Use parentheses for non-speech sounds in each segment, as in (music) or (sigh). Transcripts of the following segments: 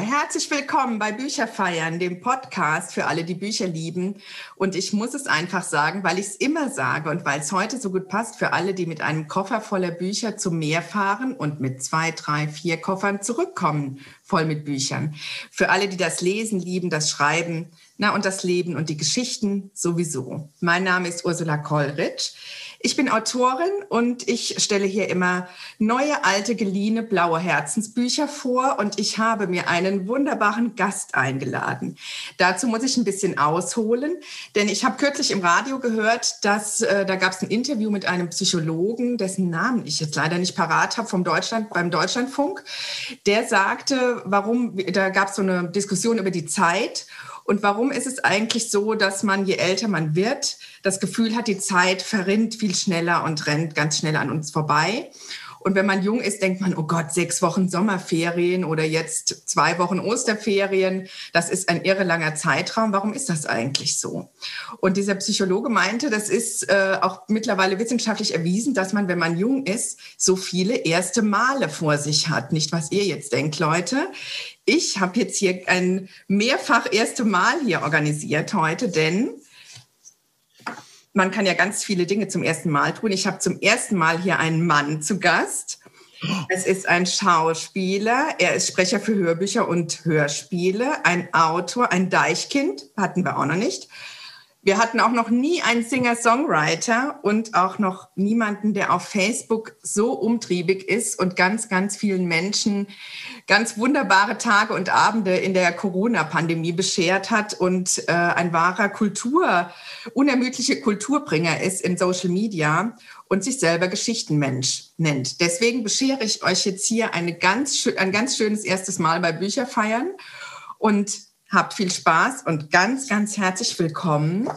Herzlich willkommen bei Bücherfeiern, dem Podcast für alle, die Bücher lieben. Und ich muss es einfach sagen, weil ich es immer sage und weil es heute so gut passt für alle, die mit einem Koffer voller Bücher zum Meer fahren und mit zwei, drei, vier Koffern zurückkommen, voll mit Büchern. Für alle, die das Lesen lieben, das Schreiben, na und das Leben und die Geschichten sowieso. Mein Name ist Ursula Kollrich. Ich bin Autorin und ich stelle hier immer neue, alte, geliehene, blaue Herzensbücher vor und ich habe mir einen wunderbaren Gast eingeladen. Dazu muss ich ein bisschen ausholen, denn ich habe kürzlich im Radio gehört, dass äh, da gab es ein Interview mit einem Psychologen, dessen Namen ich jetzt leider nicht parat habe, vom Deutschland, beim Deutschlandfunk. Der sagte, warum, da gab es so eine Diskussion über die Zeit und warum ist es eigentlich so, dass man, je älter man wird, das Gefühl hat, die Zeit verrinnt viel schneller und rennt ganz schnell an uns vorbei? Und wenn man jung ist, denkt man, oh Gott, sechs Wochen Sommerferien oder jetzt zwei Wochen Osterferien, das ist ein irre langer Zeitraum. Warum ist das eigentlich so? Und dieser Psychologe meinte, das ist äh, auch mittlerweile wissenschaftlich erwiesen, dass man, wenn man jung ist, so viele erste Male vor sich hat. Nicht, was ihr jetzt denkt, Leute. Ich habe jetzt hier ein mehrfach erste Mal hier organisiert heute, denn man kann ja ganz viele Dinge zum ersten Mal tun. Ich habe zum ersten Mal hier einen Mann zu Gast. Es ist ein Schauspieler, er ist Sprecher für Hörbücher und Hörspiele, ein Autor, ein Deichkind, hatten wir auch noch nicht. Wir hatten auch noch nie einen Singer-Songwriter und auch noch niemanden, der auf Facebook so umtriebig ist und ganz, ganz vielen Menschen ganz wunderbare Tage und Abende in der Corona-Pandemie beschert hat und äh, ein wahrer Kultur, unermüdliche Kulturbringer ist in Social Media und sich selber Geschichtenmensch nennt. Deswegen beschere ich euch jetzt hier eine ganz, ein ganz schönes erstes Mal bei Bücherfeiern und Habt viel Spaß und ganz, ganz herzlich willkommen.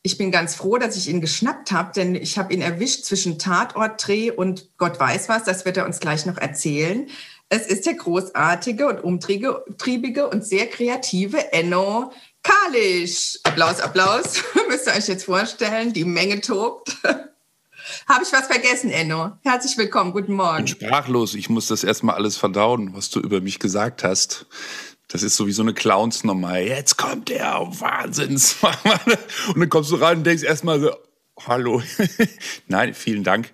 Ich bin ganz froh, dass ich ihn geschnappt habe, denn ich habe ihn erwischt zwischen Tatortdreh und Gott weiß was. Das wird er uns gleich noch erzählen. Es ist der großartige und umtriebige und sehr kreative Enno Kalisch. Applaus, Applaus. (laughs) Müsst ihr euch jetzt vorstellen, die Menge tobt. (laughs) Habe ich was vergessen, Enno? Herzlich willkommen, guten Morgen. Ich bin sprachlos. Ich muss das erstmal alles verdauen, was du über mich gesagt hast. Das ist sowieso eine Clownsnummer. Jetzt kommt der Wahnsinns. (laughs) Und dann kommst du rein und denkst erstmal so, hallo. (laughs) Nein, vielen Dank.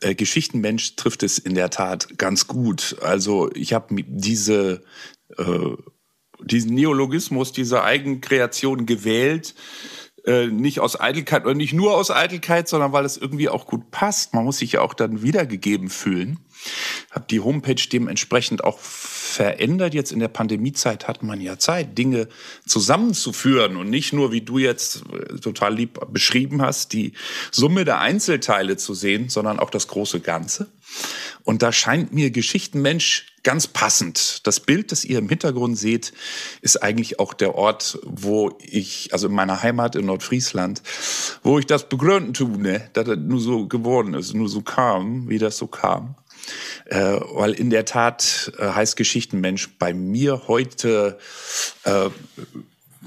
Äh, Geschichtenmensch trifft es in der Tat ganz gut. Also ich habe diese, äh, diesen Neologismus, diese Eigenkreation gewählt, äh, nicht aus Eitelkeit oder nicht nur aus Eitelkeit, sondern weil es irgendwie auch gut passt. Man muss sich ja auch dann wiedergegeben fühlen. Habe die Homepage dementsprechend auch verändert. Jetzt in der Pandemiezeit hat man ja Zeit, Dinge zusammenzuführen und nicht nur, wie du jetzt äh, total lieb beschrieben hast, die Summe der Einzelteile zu sehen, sondern auch das große Ganze. Und da scheint mir Geschichtenmensch ganz passend. Das Bild, das ihr im Hintergrund seht, ist eigentlich auch der Ort, wo ich, also in meiner Heimat in Nordfriesland, wo ich das begründen tue, ne, dass das nur so geworden ist, nur so kam, wie das so kam. Äh, weil in der Tat äh, heißt Geschichtenmensch bei mir heute äh,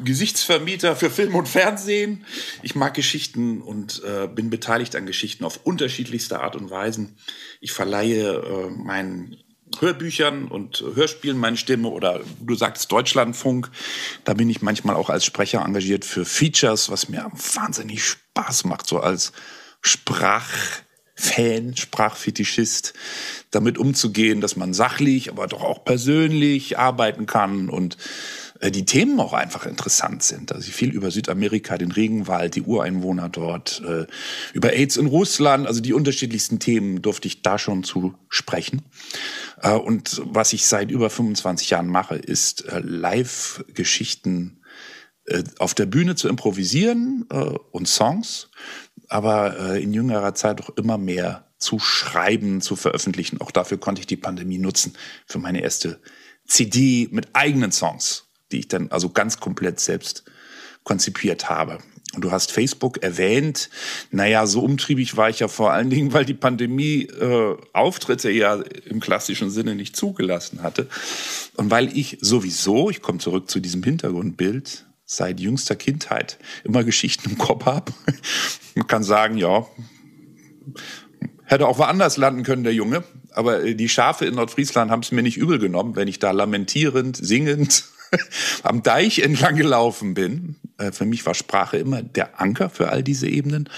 Gesichtsvermieter für Film und Fernsehen. Ich mag Geschichten und äh, bin beteiligt an Geschichten auf unterschiedlichste Art und Weisen. Ich verleihe äh, meinen Hörbüchern und Hörspielen meine Stimme oder du sagst Deutschlandfunk. Da bin ich manchmal auch als Sprecher engagiert für Features, was mir wahnsinnig Spaß macht, so als Sprach Fan, Sprachfetischist, damit umzugehen, dass man sachlich, aber doch auch persönlich arbeiten kann und äh, die Themen auch einfach interessant sind. Also viel über Südamerika, den Regenwald, die Ureinwohner dort, äh, über AIDS in Russland, also die unterschiedlichsten Themen durfte ich da schon zu sprechen. Äh, und was ich seit über 25 Jahren mache, ist Live-Geschichten auf der Bühne zu improvisieren und Songs aber äh, in jüngerer Zeit auch immer mehr zu schreiben, zu veröffentlichen. Auch dafür konnte ich die Pandemie nutzen für meine erste CD mit eigenen Songs, die ich dann also ganz komplett selbst konzipiert habe. Und du hast Facebook erwähnt. Naja, so umtriebig war ich ja vor allen Dingen, weil die Pandemie äh, Auftritte ja im klassischen Sinne nicht zugelassen hatte. Und weil ich sowieso, ich komme zurück zu diesem Hintergrundbild, seit jüngster Kindheit immer Geschichten im Kopf habe. (laughs) Man kann sagen, ja, Hätte auch woanders landen können, der Junge. Aber äh, die Schafe in Nordfriesland haben es mir nicht übel genommen, wenn ich da lamentierend, singend (laughs) am Deich entlang gelaufen bin. Äh, für mich war Sprache immer der Anker für all diese Ebenen,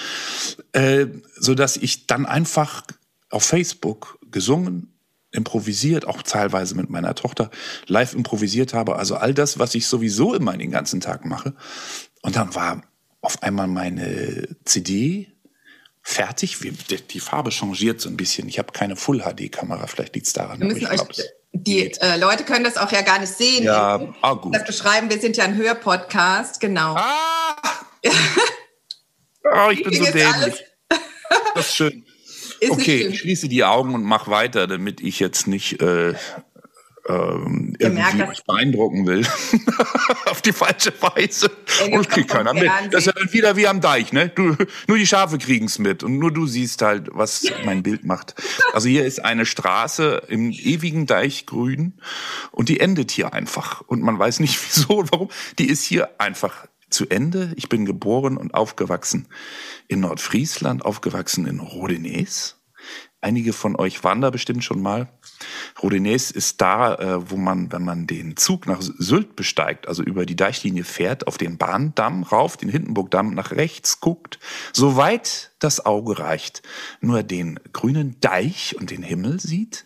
äh, so dass ich dann einfach auf Facebook gesungen, improvisiert, auch teilweise mit meiner Tochter live improvisiert habe. Also all das, was ich sowieso immer den ganzen Tag mache. Und dann war auf einmal meine CD fertig. Die Farbe changiert so ein bisschen. Ich habe keine Full-HD-Kamera, vielleicht liegt es daran. Wir müssen euch, die äh, Leute können das auch ja gar nicht sehen. Ja, ah, gut. Das beschreiben, wir sind ja ein Hörpodcast, genau. Ah! oh, (laughs) ich bin so dämlich. Das ist schön. Ist okay, ich schließe die Augen und mach weiter, damit ich jetzt nicht äh, ähm, irgendwie euch beeindrucken will. (laughs) Auf die falsche Weise. Und das kriegt keiner mit. Das ist ja dann wieder wie am Deich, ne? Du, nur die Schafe kriegen's mit und nur du siehst halt, was mein Bild macht. Also hier ist eine Straße im ewigen Deich grün und die endet hier einfach. Und man weiß nicht (laughs) wieso und warum. Die ist hier einfach zu Ende. Ich bin geboren und aufgewachsen in Nordfriesland, aufgewachsen in Rodenes Einige von euch waren da bestimmt schon mal. Rodinez ist da, äh, wo man, wenn man den Zug nach Sylt besteigt, also über die Deichlinie fährt, auf den Bahndamm rauf, den Hindenburgdamm nach rechts guckt, soweit das Auge reicht, nur den grünen Deich und den Himmel sieht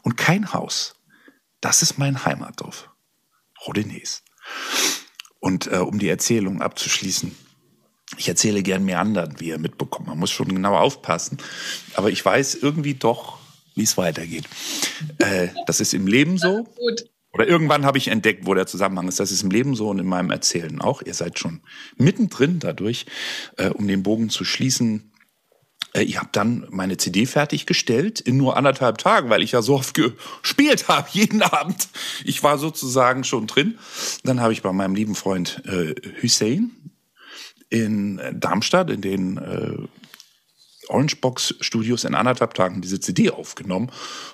und kein Haus. Das ist mein Heimatdorf. Rodinez. Und äh, um die Erzählung abzuschließen, ich erzähle gern mehr anderen, wie ihr mitbekommt. Man muss schon genau aufpassen. Aber ich weiß irgendwie doch, wie es weitergeht. Äh, das ist im Leben so. Gut. Oder irgendwann habe ich entdeckt, wo der Zusammenhang ist. Das ist im Leben so und in meinem Erzählen auch. Ihr seid schon mittendrin dadurch, äh, um den Bogen zu schließen. Äh, ich habe dann meine CD fertiggestellt in nur anderthalb Tagen, weil ich ja so oft gespielt habe, (laughs) jeden Abend. Ich war sozusagen schon drin. Dann habe ich bei meinem lieben Freund äh, Hussein, in Darmstadt, in den äh, Orangebox Studios in anderthalb Tagen diese CD aufgenommen.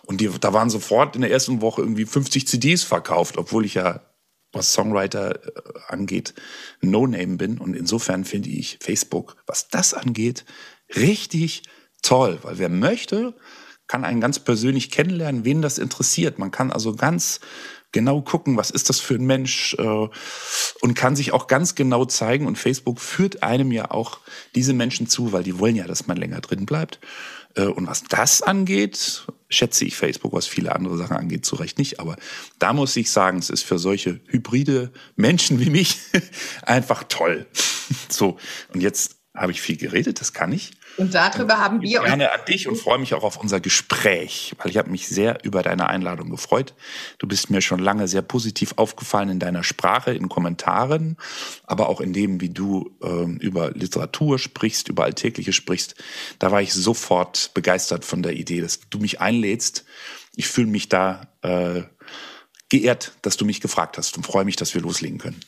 Und die, da waren sofort in der ersten Woche irgendwie 50 CDs verkauft, obwohl ich ja, was Songwriter äh, angeht, No-Name bin. Und insofern finde ich Facebook, was das angeht, richtig toll. Weil wer möchte, kann einen ganz persönlich kennenlernen, wen das interessiert. Man kann also ganz genau gucken, was ist das für ein Mensch äh, und kann sich auch ganz genau zeigen. Und Facebook führt einem ja auch diese Menschen zu, weil die wollen ja, dass man länger drin bleibt. Äh, und was das angeht, schätze ich Facebook, was viele andere Sachen angeht, zu Recht nicht. Aber da muss ich sagen, es ist für solche hybride Menschen wie mich (laughs) einfach toll. (laughs) so, und jetzt habe ich viel geredet, das kann ich. Und darüber haben wir uns. Gerne an dich und freue mich auch auf unser Gespräch, weil ich habe mich sehr über deine Einladung gefreut. Du bist mir schon lange sehr positiv aufgefallen in deiner Sprache, in Kommentaren, aber auch in dem, wie du äh, über Literatur sprichst, über Alltägliche sprichst. Da war ich sofort begeistert von der Idee, dass du mich einlädst. Ich fühle mich da äh, geehrt, dass du mich gefragt hast und freue mich, dass wir loslegen können.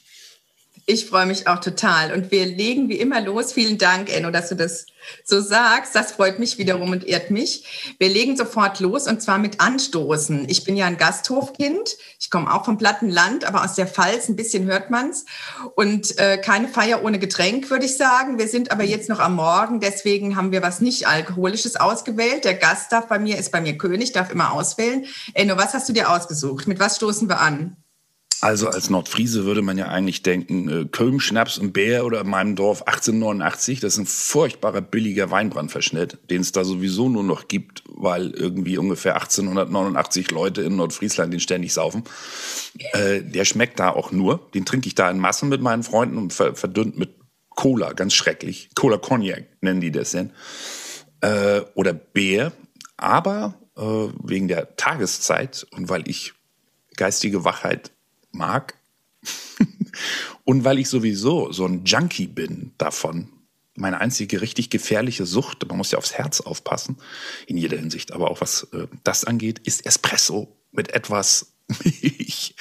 Ich freue mich auch total. Und wir legen wie immer los. Vielen Dank, Enno, dass du das so sagst. Das freut mich wiederum und ehrt mich. Wir legen sofort los und zwar mit Anstoßen. Ich bin ja ein Gasthofkind. Ich komme auch vom Plattenland, aber aus der Pfalz. Ein bisschen hört man's. Und äh, keine Feier ohne Getränk, würde ich sagen. Wir sind aber jetzt noch am Morgen. Deswegen haben wir was nicht Alkoholisches ausgewählt. Der Gast darf bei mir, ist bei mir König, darf immer auswählen. Enno, was hast du dir ausgesucht? Mit was stoßen wir an? Also als Nordfriese würde man ja eigentlich denken, äh, Köln, Schnaps und Bär oder in meinem Dorf 1889, das ist ein furchtbarer billiger Weinbrandverschnitt, den es da sowieso nur noch gibt, weil irgendwie ungefähr 1889 Leute in Nordfriesland den ständig saufen. Äh, der schmeckt da auch nur. Den trinke ich da in Massen mit meinen Freunden und verdünnt mit Cola, ganz schrecklich. Cola Cognac nennen die das denn. Äh, oder Bär. Aber äh, wegen der Tageszeit und weil ich geistige Wachheit mag. (laughs) und weil ich sowieso so ein Junkie bin davon, meine einzige richtig gefährliche Sucht, man muss ja aufs Herz aufpassen, in jeder Hinsicht, aber auch was äh, das angeht, ist Espresso mit etwas (laughs) Milch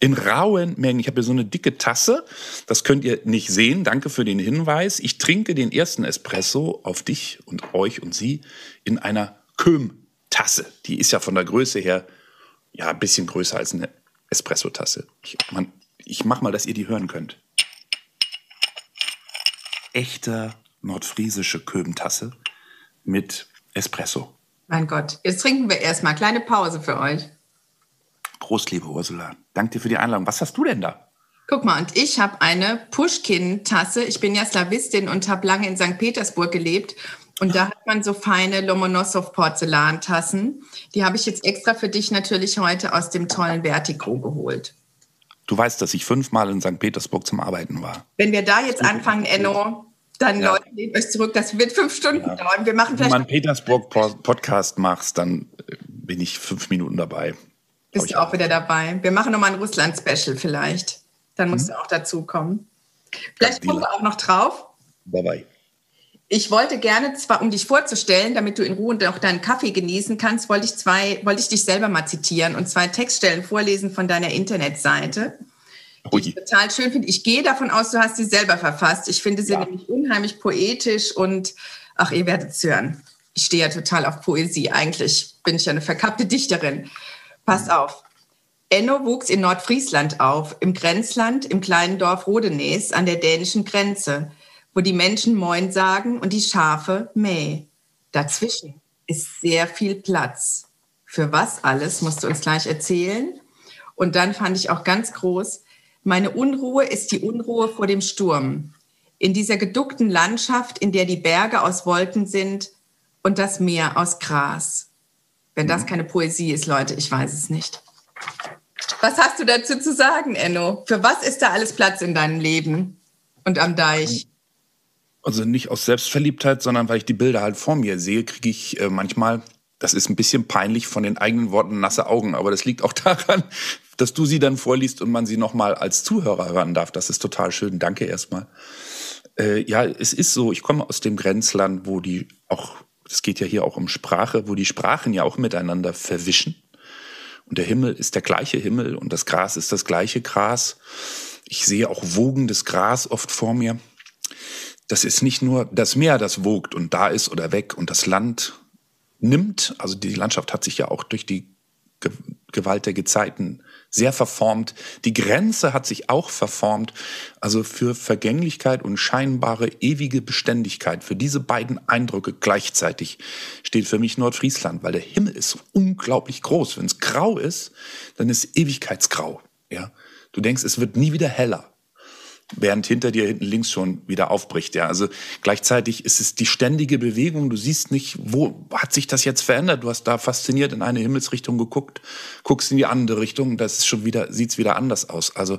in rauen Mengen. Ich habe hier so eine dicke Tasse, das könnt ihr nicht sehen, danke für den Hinweis. Ich trinke den ersten Espresso auf dich und euch und sie in einer Köhm-Tasse. Die ist ja von der Größe her ja ein bisschen größer als eine Espresso-Tasse. Ich, ich mach mal, dass ihr die hören könnt. Echter nordfriesische Köbentasse mit Espresso. Mein Gott, jetzt trinken wir erstmal. Kleine Pause für euch. Prost, liebe Ursula. Danke dir für die Einladung. Was hast du denn da? Guck mal, und ich habe eine Pushkin-Tasse. Ich bin ja Slawistin und habe lange in St. Petersburg gelebt. Und da hat man so feine Lomonossow-Porzellantassen. Die habe ich jetzt extra für dich natürlich heute aus dem tollen Vertigo geholt. Du weißt, dass ich fünfmal in St. Petersburg zum Arbeiten war. Wenn wir da jetzt anfangen, Enno, dann ja. Leute, nehmt euch zurück. Das wird fünf Stunden ja. dauern. Wir machen Wenn du einen Petersburg-Podcast machst, dann äh, bin ich fünf Minuten dabei. Bist du auch wieder dabei? Wir machen nochmal ein Russland-Special vielleicht. Dann musst mhm. du auch dazu kommen. Vielleicht kommen wir auch noch drauf. Bye bye. Ich wollte gerne zwar, um dich vorzustellen, damit du in Ruhe auch deinen Kaffee genießen kannst, wollte ich zwei, wollte ich dich selber mal zitieren und zwei Textstellen vorlesen von deiner Internetseite. Die ich total schön finde. Ich gehe davon aus, du hast sie selber verfasst. Ich finde sie ja. nämlich unheimlich poetisch und ach, ihr werdet es hören. Ich stehe ja total auf Poesie. Eigentlich bin ich ja eine verkappte Dichterin. Pass auf. Enno wuchs in Nordfriesland auf, im Grenzland, im kleinen Dorf Rodenes an der dänischen Grenze wo die Menschen Moin sagen und die Schafe Mäh. Dazwischen ist sehr viel Platz. Für was alles, musst du uns gleich erzählen. Und dann fand ich auch ganz groß, meine Unruhe ist die Unruhe vor dem Sturm. In dieser geduckten Landschaft, in der die Berge aus Wolken sind und das Meer aus Gras. Wenn das keine Poesie ist, Leute, ich weiß es nicht. Was hast du dazu zu sagen, Enno? Für was ist da alles Platz in deinem Leben und am Deich? Also nicht aus Selbstverliebtheit, sondern weil ich die Bilder halt vor mir sehe, kriege ich äh, manchmal, das ist ein bisschen peinlich von den eigenen Worten nasse Augen, aber das liegt auch (laughs) daran, dass du sie dann vorliest und man sie nochmal als Zuhörer hören darf. Das ist total schön. Danke erstmal. Äh, ja, es ist so, ich komme aus dem Grenzland, wo die auch, es geht ja hier auch um Sprache, wo die Sprachen ja auch miteinander verwischen. Und der Himmel ist der gleiche Himmel und das Gras ist das gleiche Gras. Ich sehe auch wogendes Gras oft vor mir das ist nicht nur das Meer, das wogt und da ist oder weg und das Land nimmt. Also die Landschaft hat sich ja auch durch die Gewalt der Gezeiten sehr verformt. Die Grenze hat sich auch verformt. Also für Vergänglichkeit und scheinbare ewige Beständigkeit, für diese beiden Eindrücke gleichzeitig steht für mich Nordfriesland, weil der Himmel ist unglaublich groß. Wenn es grau ist, dann ist Ewigkeitsgrau. Ja, du denkst, es wird nie wieder heller während hinter dir hinten links schon wieder aufbricht. Ja, also gleichzeitig ist es die ständige Bewegung. Du siehst nicht, wo hat sich das jetzt verändert. Du hast da fasziniert in eine Himmelsrichtung geguckt, guckst in die andere Richtung, das ist schon wieder, sieht's wieder anders aus. Also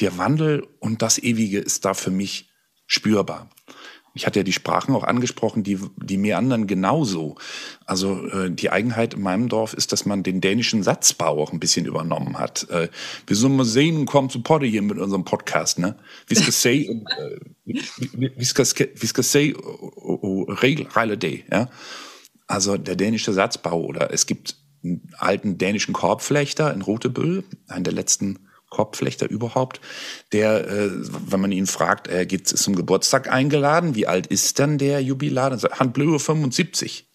der Wandel und das Ewige ist da für mich spürbar. Ich hatte ja die Sprachen auch angesprochen, die, die mir anderen genauso. Also äh, die Eigenheit in meinem Dorf ist, dass man den dänischen Satzbau auch ein bisschen übernommen hat. Äh, wir sollen mal sehen und kommen zu Potte hier mit unserem Podcast, ne? Vi ska, vi ska säga, reile day, ja? Also der dänische Satzbau oder es gibt einen alten dänischen Korbflechter in Rotebüll, einen der letzten Korbflechter überhaupt, der, äh, wenn man ihn fragt, er geht zum Geburtstag eingeladen, wie alt ist denn der Jubilar? Dann sagt han blev 75.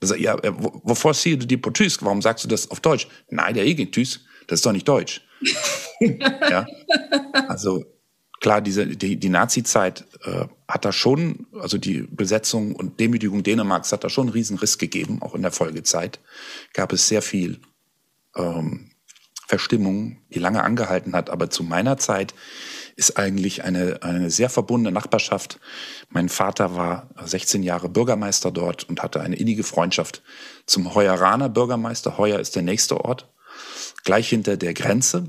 Dann sagt, ja, äh, wovor siehst du die på tysk? Warum sagst du das auf Deutsch? Nein, der tysk. Das ist doch nicht Deutsch. (laughs) ja? Also klar, diese, die, die Nazi-Zeit äh, hat da schon, also die Besetzung und Demütigung Dänemarks hat da schon einen Riesenriss gegeben, auch in der Folgezeit. Gab es sehr viel ähm, Verstimmung, die lange angehalten hat. Aber zu meiner Zeit ist eigentlich eine, eine sehr verbundene Nachbarschaft. Mein Vater war 16 Jahre Bürgermeister dort und hatte eine innige Freundschaft zum Heueraner Bürgermeister. Heuer ist der nächste Ort, gleich hinter der Grenze.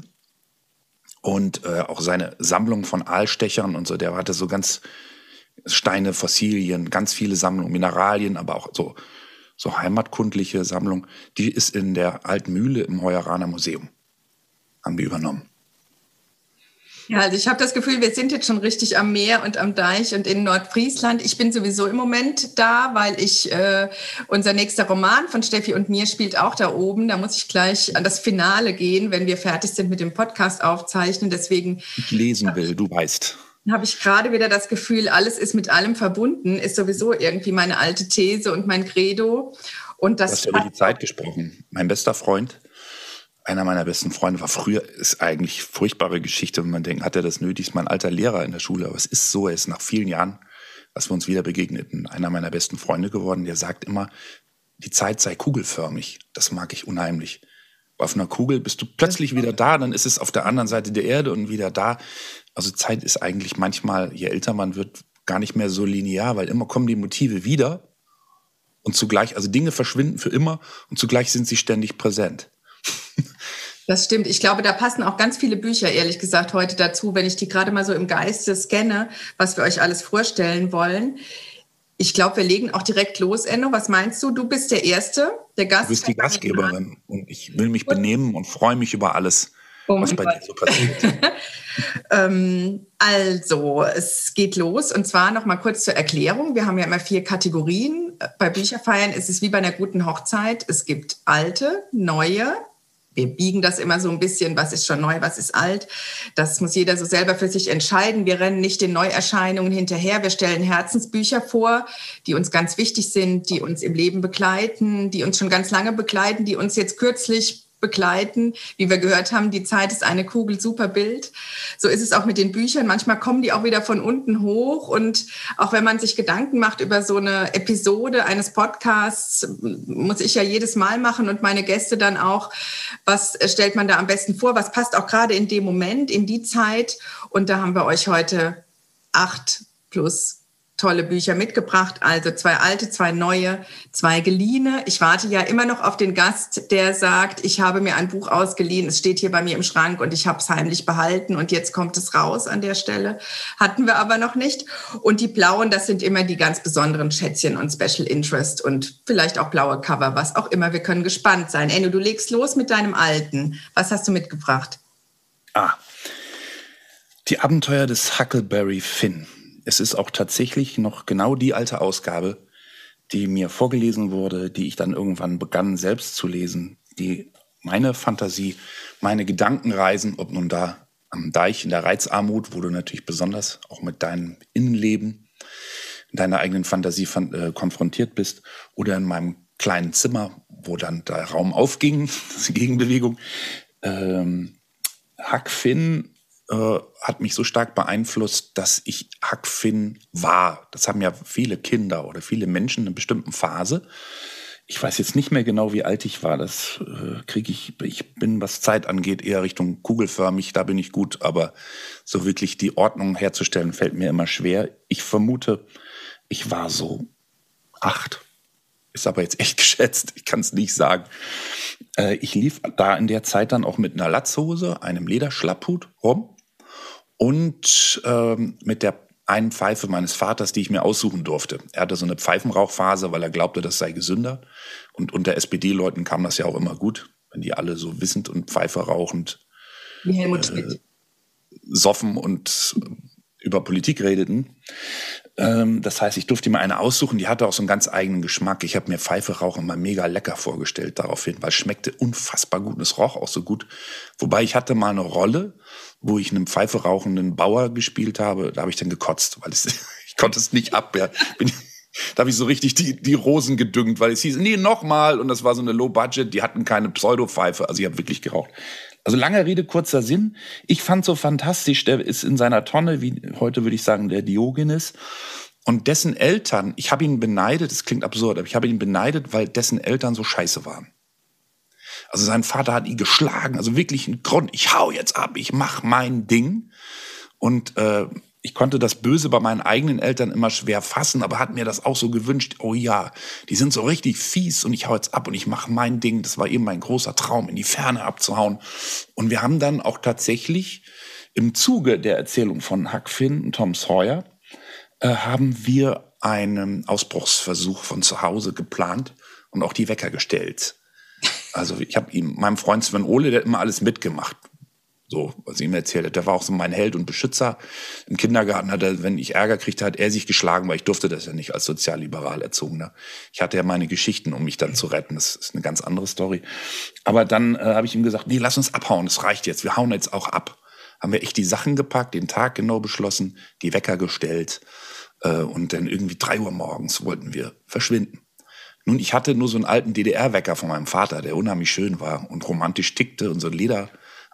Und äh, auch seine Sammlung von Aalstechern und so, der hatte so ganz Steine, Fossilien, ganz viele Sammlungen, Mineralien, aber auch so, so heimatkundliche Sammlung. Die ist in der alten Mühle im Heueraner Museum haben wir übernommen. Ja, also ich habe das Gefühl, wir sind jetzt schon richtig am Meer und am Deich und in Nordfriesland. Ich bin sowieso im Moment da, weil ich äh, unser nächster Roman von Steffi und mir spielt auch da oben. Da muss ich gleich an das Finale gehen, wenn wir fertig sind mit dem Podcast aufzeichnen. Deswegen ich lesen will, du weißt. Habe ich gerade wieder das Gefühl, alles ist mit allem verbunden, ist sowieso irgendwie meine alte These und mein Credo. Und das du hast ja über die Zeit gesprochen. Mein bester Freund einer meiner besten Freunde war früher, ist eigentlich furchtbare Geschichte, wenn man denkt, hat er das nötig, ist mein alter Lehrer in der Schule, aber es ist so, er ist nach vielen Jahren, als wir uns wieder begegneten, einer meiner besten Freunde geworden, der sagt immer, die Zeit sei kugelförmig. Das mag ich unheimlich. Auf einer Kugel bist du plötzlich wieder da, dann ist es auf der anderen Seite der Erde und wieder da. Also Zeit ist eigentlich manchmal, je älter man wird, gar nicht mehr so linear, weil immer kommen die Motive wieder und zugleich, also Dinge verschwinden für immer und zugleich sind sie ständig präsent. Das stimmt. Ich glaube, da passen auch ganz viele Bücher, ehrlich gesagt, heute dazu, wenn ich die gerade mal so im Geiste scanne, was wir euch alles vorstellen wollen. Ich glaube, wir legen auch direkt los, Enno. Was meinst du? Du bist der Erste, der Gast. Du bist die Gastgeberin und ich will mich benehmen und freue mich über alles, oh was bei Gott. dir so passiert. (laughs) ähm, also, es geht los und zwar noch mal kurz zur Erklärung. Wir haben ja immer vier Kategorien. Bei Bücherfeiern ist es wie bei einer guten Hochzeit. Es gibt alte, neue, wir biegen das immer so ein bisschen, was ist schon neu, was ist alt. Das muss jeder so selber für sich entscheiden. Wir rennen nicht den Neuerscheinungen hinterher. Wir stellen Herzensbücher vor, die uns ganz wichtig sind, die uns im Leben begleiten, die uns schon ganz lange begleiten, die uns jetzt kürzlich begleiten. Wie wir gehört haben, die Zeit ist eine Kugel, super Bild. So ist es auch mit den Büchern. Manchmal kommen die auch wieder von unten hoch. Und auch wenn man sich Gedanken macht über so eine Episode eines Podcasts, muss ich ja jedes Mal machen und meine Gäste dann auch, was stellt man da am besten vor? Was passt auch gerade in dem Moment, in die Zeit? Und da haben wir euch heute acht plus tolle Bücher mitgebracht, also zwei alte, zwei neue, zwei geliehene. Ich warte ja immer noch auf den Gast, der sagt, ich habe mir ein Buch ausgeliehen, es steht hier bei mir im Schrank und ich habe es heimlich behalten und jetzt kommt es raus an der Stelle. Hatten wir aber noch nicht. Und die blauen, das sind immer die ganz besonderen Schätzchen und Special Interest und vielleicht auch blaue Cover, was auch immer. Wir können gespannt sein. Enno, du legst los mit deinem alten. Was hast du mitgebracht? Ah, die Abenteuer des Huckleberry Finn es ist auch tatsächlich noch genau die alte Ausgabe, die mir vorgelesen wurde, die ich dann irgendwann begann selbst zu lesen, die meine Fantasie, meine Gedankenreisen, ob nun da am Deich in der Reizarmut, wo du natürlich besonders auch mit deinem Innenleben, deiner eigenen Fantasie äh, konfrontiert bist, oder in meinem kleinen Zimmer, wo dann der Raum aufging, (laughs) die Gegenbewegung. Ähm, Huck Finn äh, hat mich so stark beeinflusst, dass ich Huck Finn war. Das haben ja viele Kinder oder viele Menschen in einer bestimmten Phase. Ich weiß jetzt nicht mehr genau, wie alt ich war. Das äh, kriege ich. Ich bin, was Zeit angeht, eher Richtung kugelförmig. Da bin ich gut. Aber so wirklich die Ordnung herzustellen, fällt mir immer schwer. Ich vermute, ich war so acht. Ist aber jetzt echt (laughs) geschätzt. Ich kann es nicht sagen. Äh, ich lief da in der Zeit dann auch mit einer Latzhose, einem Lederschlapphut rum und ähm, mit der einen Pfeife meines Vaters, die ich mir aussuchen durfte. Er hatte so eine Pfeifenrauchphase, weil er glaubte, das sei gesünder. Und unter SPD-Leuten kam das ja auch immer gut, wenn die alle so wissend und Pfeife rauchend Wie Helmut äh, Schmidt. soffen und über Politik redeten. Ähm, das heißt, ich durfte mir eine aussuchen, die hatte auch so einen ganz eigenen Geschmack. Ich habe mir Pfeife rauchen mal mega lecker vorgestellt daraufhin, weil es schmeckte unfassbar gut und es roch auch so gut. Wobei ich hatte mal eine Rolle, wo ich einen Pfeife rauchenden Bauer gespielt habe, da habe ich dann gekotzt, weil es, (laughs) ich konnte es nicht ab. Ja. Bin, (laughs) da habe ich so richtig die, die Rosen gedüngt, weil es hieß, nee, nochmal. Und das war so eine Low-Budget, die hatten keine Pseudo-Pfeife. Also ich habe wirklich geraucht. Also lange Rede, kurzer Sinn. Ich fand so fantastisch, der ist in seiner Tonne, wie heute würde ich sagen, der Diogenes. Und dessen Eltern, ich habe ihn beneidet, das klingt absurd, aber ich habe ihn beneidet, weil dessen Eltern so scheiße waren. Also sein Vater hat ihn geschlagen, also wirklich ein Grund. Ich hau jetzt ab, ich mach mein Ding. Und äh, ich konnte das Böse bei meinen eigenen Eltern immer schwer fassen, aber hat mir das auch so gewünscht. Oh ja, die sind so richtig fies und ich hau jetzt ab und ich mache mein Ding. Das war eben mein großer Traum, in die Ferne abzuhauen. Und wir haben dann auch tatsächlich im Zuge der Erzählung von Huck Finn und Tom Sawyer äh, haben wir einen Ausbruchsversuch von zu Hause geplant und auch die Wecker gestellt. Also ich habe ihm, meinem Freund Sven Ole, der hat immer alles mitgemacht. So, was ich ihm erzählt hat. Der war auch so mein Held und Beschützer. Im Kindergarten hat er, wenn ich Ärger kriegte, hat er sich geschlagen, weil ich durfte das ja nicht als sozialliberal erzogener. Ich hatte ja meine Geschichten, um mich dann zu retten. Das ist eine ganz andere Story. Aber dann äh, habe ich ihm gesagt, nee, lass uns abhauen. Es reicht jetzt. Wir hauen jetzt auch ab. Haben wir echt die Sachen gepackt, den Tag genau beschlossen, die Wecker gestellt. Äh, und dann irgendwie drei Uhr morgens wollten wir verschwinden. Nun, ich hatte nur so einen alten DDR-Wecker von meinem Vater, der unheimlich schön war und romantisch tickte und so ein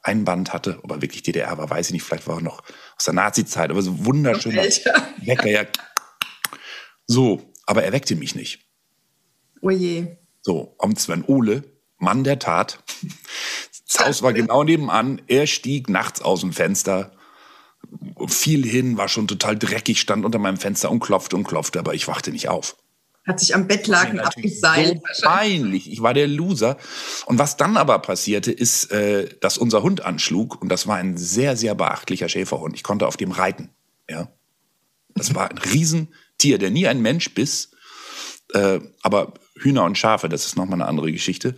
Ledereinband hatte. Ob er wirklich DDR war, weiß ich nicht. Vielleicht war er noch aus der Nazi-Zeit, aber so wunderschöner (laughs) Wecker. Ja. So, aber er weckte mich nicht. Oje. Oh so, um Sven Ole, Mann der Tat. Das Haus war genau nebenan. Er stieg nachts aus dem Fenster, fiel hin, war schon total dreckig, stand unter meinem Fenster und klopfte und klopfte, aber ich wachte nicht auf. Hat sich am Bettlaken abgeseilt. So peinlich. Ich war der Loser. Und was dann aber passierte, ist, äh, dass unser Hund anschlug. Und das war ein sehr, sehr beachtlicher Schäferhund. Ich konnte auf dem reiten. Ja. Das war ein Riesentier, der nie ein Mensch biss. Äh, aber Hühner und Schafe, das ist nochmal eine andere Geschichte.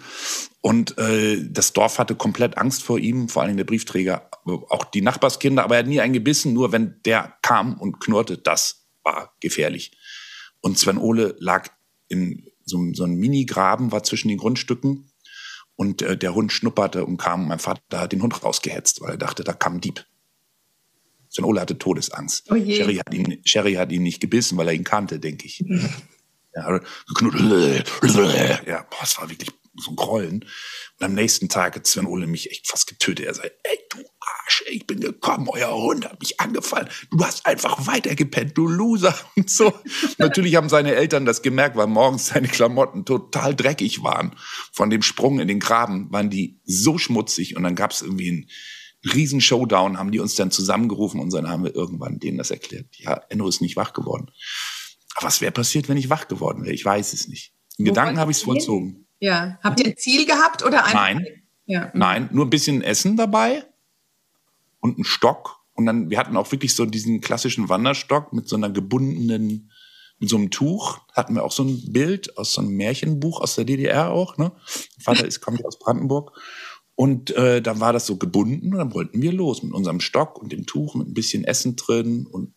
Und äh, das Dorf hatte komplett Angst vor ihm, vor allem der Briefträger, auch die Nachbarskinder, aber er hat nie einen gebissen, nur wenn der kam und knurrte, das war gefährlich. Und Sven Ole lag in so, so einem Mini-Graben, war zwischen den Grundstücken und äh, der Hund schnupperte und kam. Mein Vater hat den Hund rausgehetzt, weil er dachte, da kam ein Dieb. Sven Ole hatte Todesangst. Oh Sherry, hat ihn, Sherry hat ihn nicht gebissen, weil er ihn kannte, denke ich. Ja, geknuddelt. Ja, boah, es war wirklich so ein Grollen. Und am nächsten Tag hat Sven Ole mich echt fast getötet. Er sagt, ey, du Arsch, ey, ich bin gekommen, euer Hund hat mich angefallen. Du hast einfach weitergepennt, du Loser. (laughs) Und so. Natürlich haben seine Eltern das gemerkt, weil morgens seine Klamotten total dreckig waren. Von dem Sprung in den Graben waren die so schmutzig. Und dann gab es irgendwie einen riesen Showdown, haben die uns dann zusammengerufen und dann haben wir irgendwann denen das erklärt. Ja, Enno ist nicht wach geworden. Aber was wäre passiert, wenn ich wach geworden wäre? Ich weiß es nicht. In Gedanken habe ich es vollzogen. Ja. Habt ihr ein Ziel gehabt oder ein? Nein. Ja. Nein, nur ein bisschen Essen dabei und ein Stock. Und dann, wir hatten auch wirklich so diesen klassischen Wanderstock mit so einer gebundenen, mit so einem Tuch. Hatten wir auch so ein Bild aus so einem Märchenbuch aus der DDR auch. Ne? Mein Vater ist, kommt aus Brandenburg. Und äh, dann war das so gebunden und dann wollten wir los mit unserem Stock und dem Tuch mit ein bisschen Essen drin und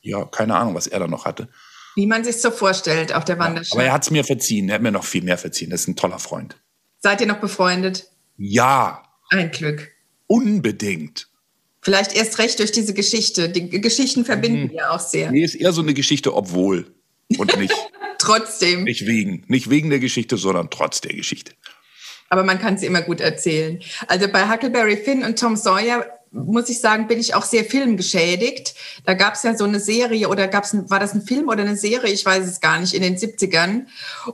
ja, keine Ahnung, was er da noch hatte. Wie man sich so vorstellt auf der Wanderschaft. Ja, aber er hat es mir verziehen. Er hat mir noch viel mehr verziehen. Das ist ein toller Freund. Seid ihr noch befreundet? Ja. Ein Glück. Unbedingt. Vielleicht erst recht durch diese Geschichte. Die Geschichten verbinden mhm. ja auch sehr. Nee, ist eher so eine Geschichte, obwohl und nicht. (laughs) Trotzdem. Nicht wegen. Nicht wegen der Geschichte, sondern trotz der Geschichte. Aber man kann sie immer gut erzählen. Also bei Huckleberry Finn und Tom Sawyer muss ich sagen, bin ich auch sehr filmgeschädigt. Da gab es ja so eine Serie oder gab's ein, war das ein Film oder eine Serie? Ich weiß es gar nicht, in den 70ern.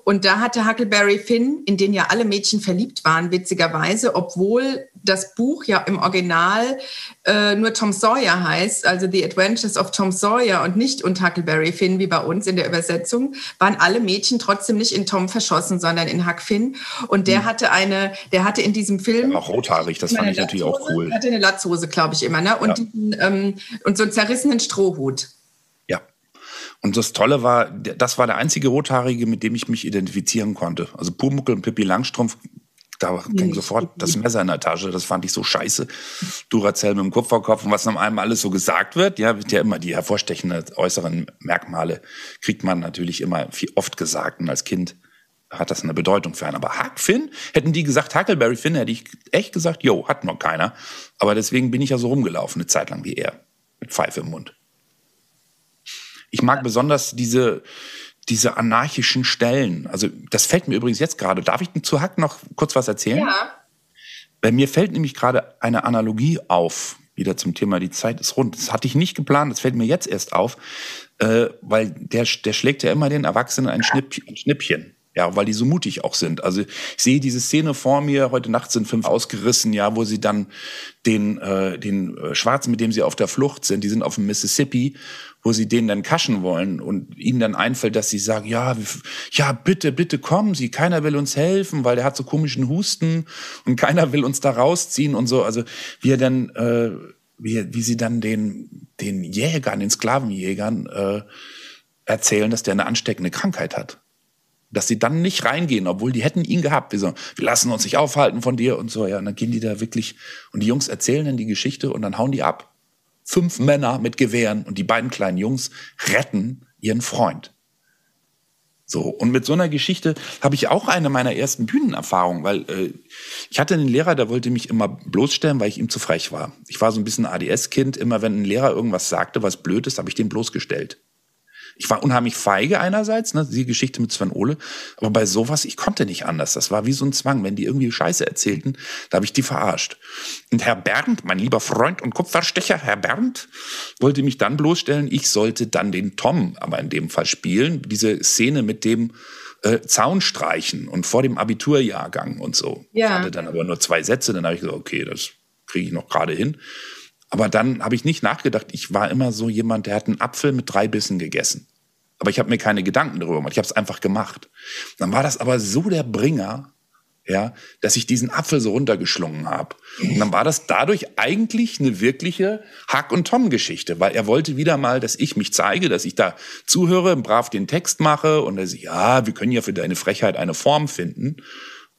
Und da hatte Huckleberry Finn, in den ja alle Mädchen verliebt waren, witzigerweise, obwohl das Buch ja im Original äh, nur Tom Sawyer heißt, also The Adventures of Tom Sawyer und nicht und Huckleberry Finn wie bei uns in der Übersetzung, waren alle Mädchen trotzdem nicht in Tom verschossen, sondern in Huck Finn. Und der mhm. hatte eine, der hatte in diesem Film. Auch rothaarig, das fand ich natürlich auch cool. Hatte eine Latzhose, glaube ich immer, ne? Und, ja. diesen, ähm, und so einen zerrissenen Strohhut. Ja. Und das Tolle war, das war der einzige Rothaarige, mit dem ich mich identifizieren konnte. Also Pumuckel und Pippi Langstrumpf da ging sofort das Messer in der Tasche. Das fand ich so scheiße. Duracell mit dem Kupferkopf und was nach einem alles so gesagt wird. Ja, wird ja immer die hervorstechenden äußeren Merkmale kriegt man natürlich immer viel, oft gesagt. Und als Kind hat das eine Bedeutung für einen. Aber Huck Finn, hätten die gesagt Huckleberry Finn, hätte ich echt gesagt, jo, hat noch keiner. Aber deswegen bin ich ja so rumgelaufen, eine Zeit lang wie er. Mit Pfeife im Mund. Ich mag besonders diese, diese anarchischen Stellen. Also das fällt mir übrigens jetzt gerade. Darf ich zu Hack noch kurz was erzählen? Ja. Bei mir fällt nämlich gerade eine Analogie auf, wieder zum Thema die Zeit ist rund. Das hatte ich nicht geplant, das fällt mir jetzt erst auf, äh, weil der, der schlägt ja immer den Erwachsenen ein, Schnipp, ein Schnippchen. Ja, weil die so mutig auch sind. Also ich sehe diese Szene vor mir, heute Nacht sind fünf ausgerissen, ja, wo sie dann den, äh, den äh, Schwarzen, mit dem sie auf der Flucht sind, die sind auf dem Mississippi, wo sie denen dann kaschen wollen und ihnen dann einfällt, dass sie sagen, ja, ja, bitte, bitte kommen Sie, keiner will uns helfen, weil der hat so komischen Husten und keiner will uns da rausziehen und so. Also wie er dann, äh, wie, wie sie dann den, den Jägern, den Sklavenjägern äh, erzählen, dass der eine ansteckende Krankheit hat dass sie dann nicht reingehen, obwohl die hätten ihn gehabt. Wir, so, wir lassen uns nicht aufhalten von dir und so. Ja, und dann gehen die da wirklich und die Jungs erzählen dann die Geschichte und dann hauen die ab. Fünf Männer mit Gewehren und die beiden kleinen Jungs retten ihren Freund. So, und mit so einer Geschichte habe ich auch eine meiner ersten Bühnenerfahrungen, weil äh, ich hatte einen Lehrer, der wollte mich immer bloßstellen, weil ich ihm zu frech war. Ich war so ein bisschen ADS-Kind. Immer wenn ein Lehrer irgendwas sagte, was blöd ist, habe ich den bloßgestellt. Ich war unheimlich feige einerseits, ne, die Geschichte mit Sven Ole, aber bei sowas, ich konnte nicht anders. Das war wie so ein Zwang. Wenn die irgendwie Scheiße erzählten, da habe ich die verarscht. Und Herr Bernd, mein lieber Freund und Kupferstecher, Herr Bernd, wollte mich dann bloßstellen, ich sollte dann den Tom, aber in dem Fall spielen, diese Szene mit dem äh, Zaun streichen und vor dem Abiturjahrgang und so. Ja. Ich hatte dann aber nur zwei Sätze, dann habe ich gesagt, okay, das kriege ich noch gerade hin. Aber dann habe ich nicht nachgedacht. Ich war immer so jemand, der hat einen Apfel mit drei Bissen gegessen. Aber ich habe mir keine Gedanken darüber gemacht. Ich habe es einfach gemacht. Dann war das aber so der Bringer, ja, dass ich diesen Apfel so runtergeschlungen habe. Und dann war das dadurch eigentlich eine wirkliche Hack- und Tom-Geschichte, weil er wollte wieder mal, dass ich mich zeige, dass ich da zuhöre, brav den Text mache und er sagt, ja, wir können ja für deine Frechheit eine Form finden.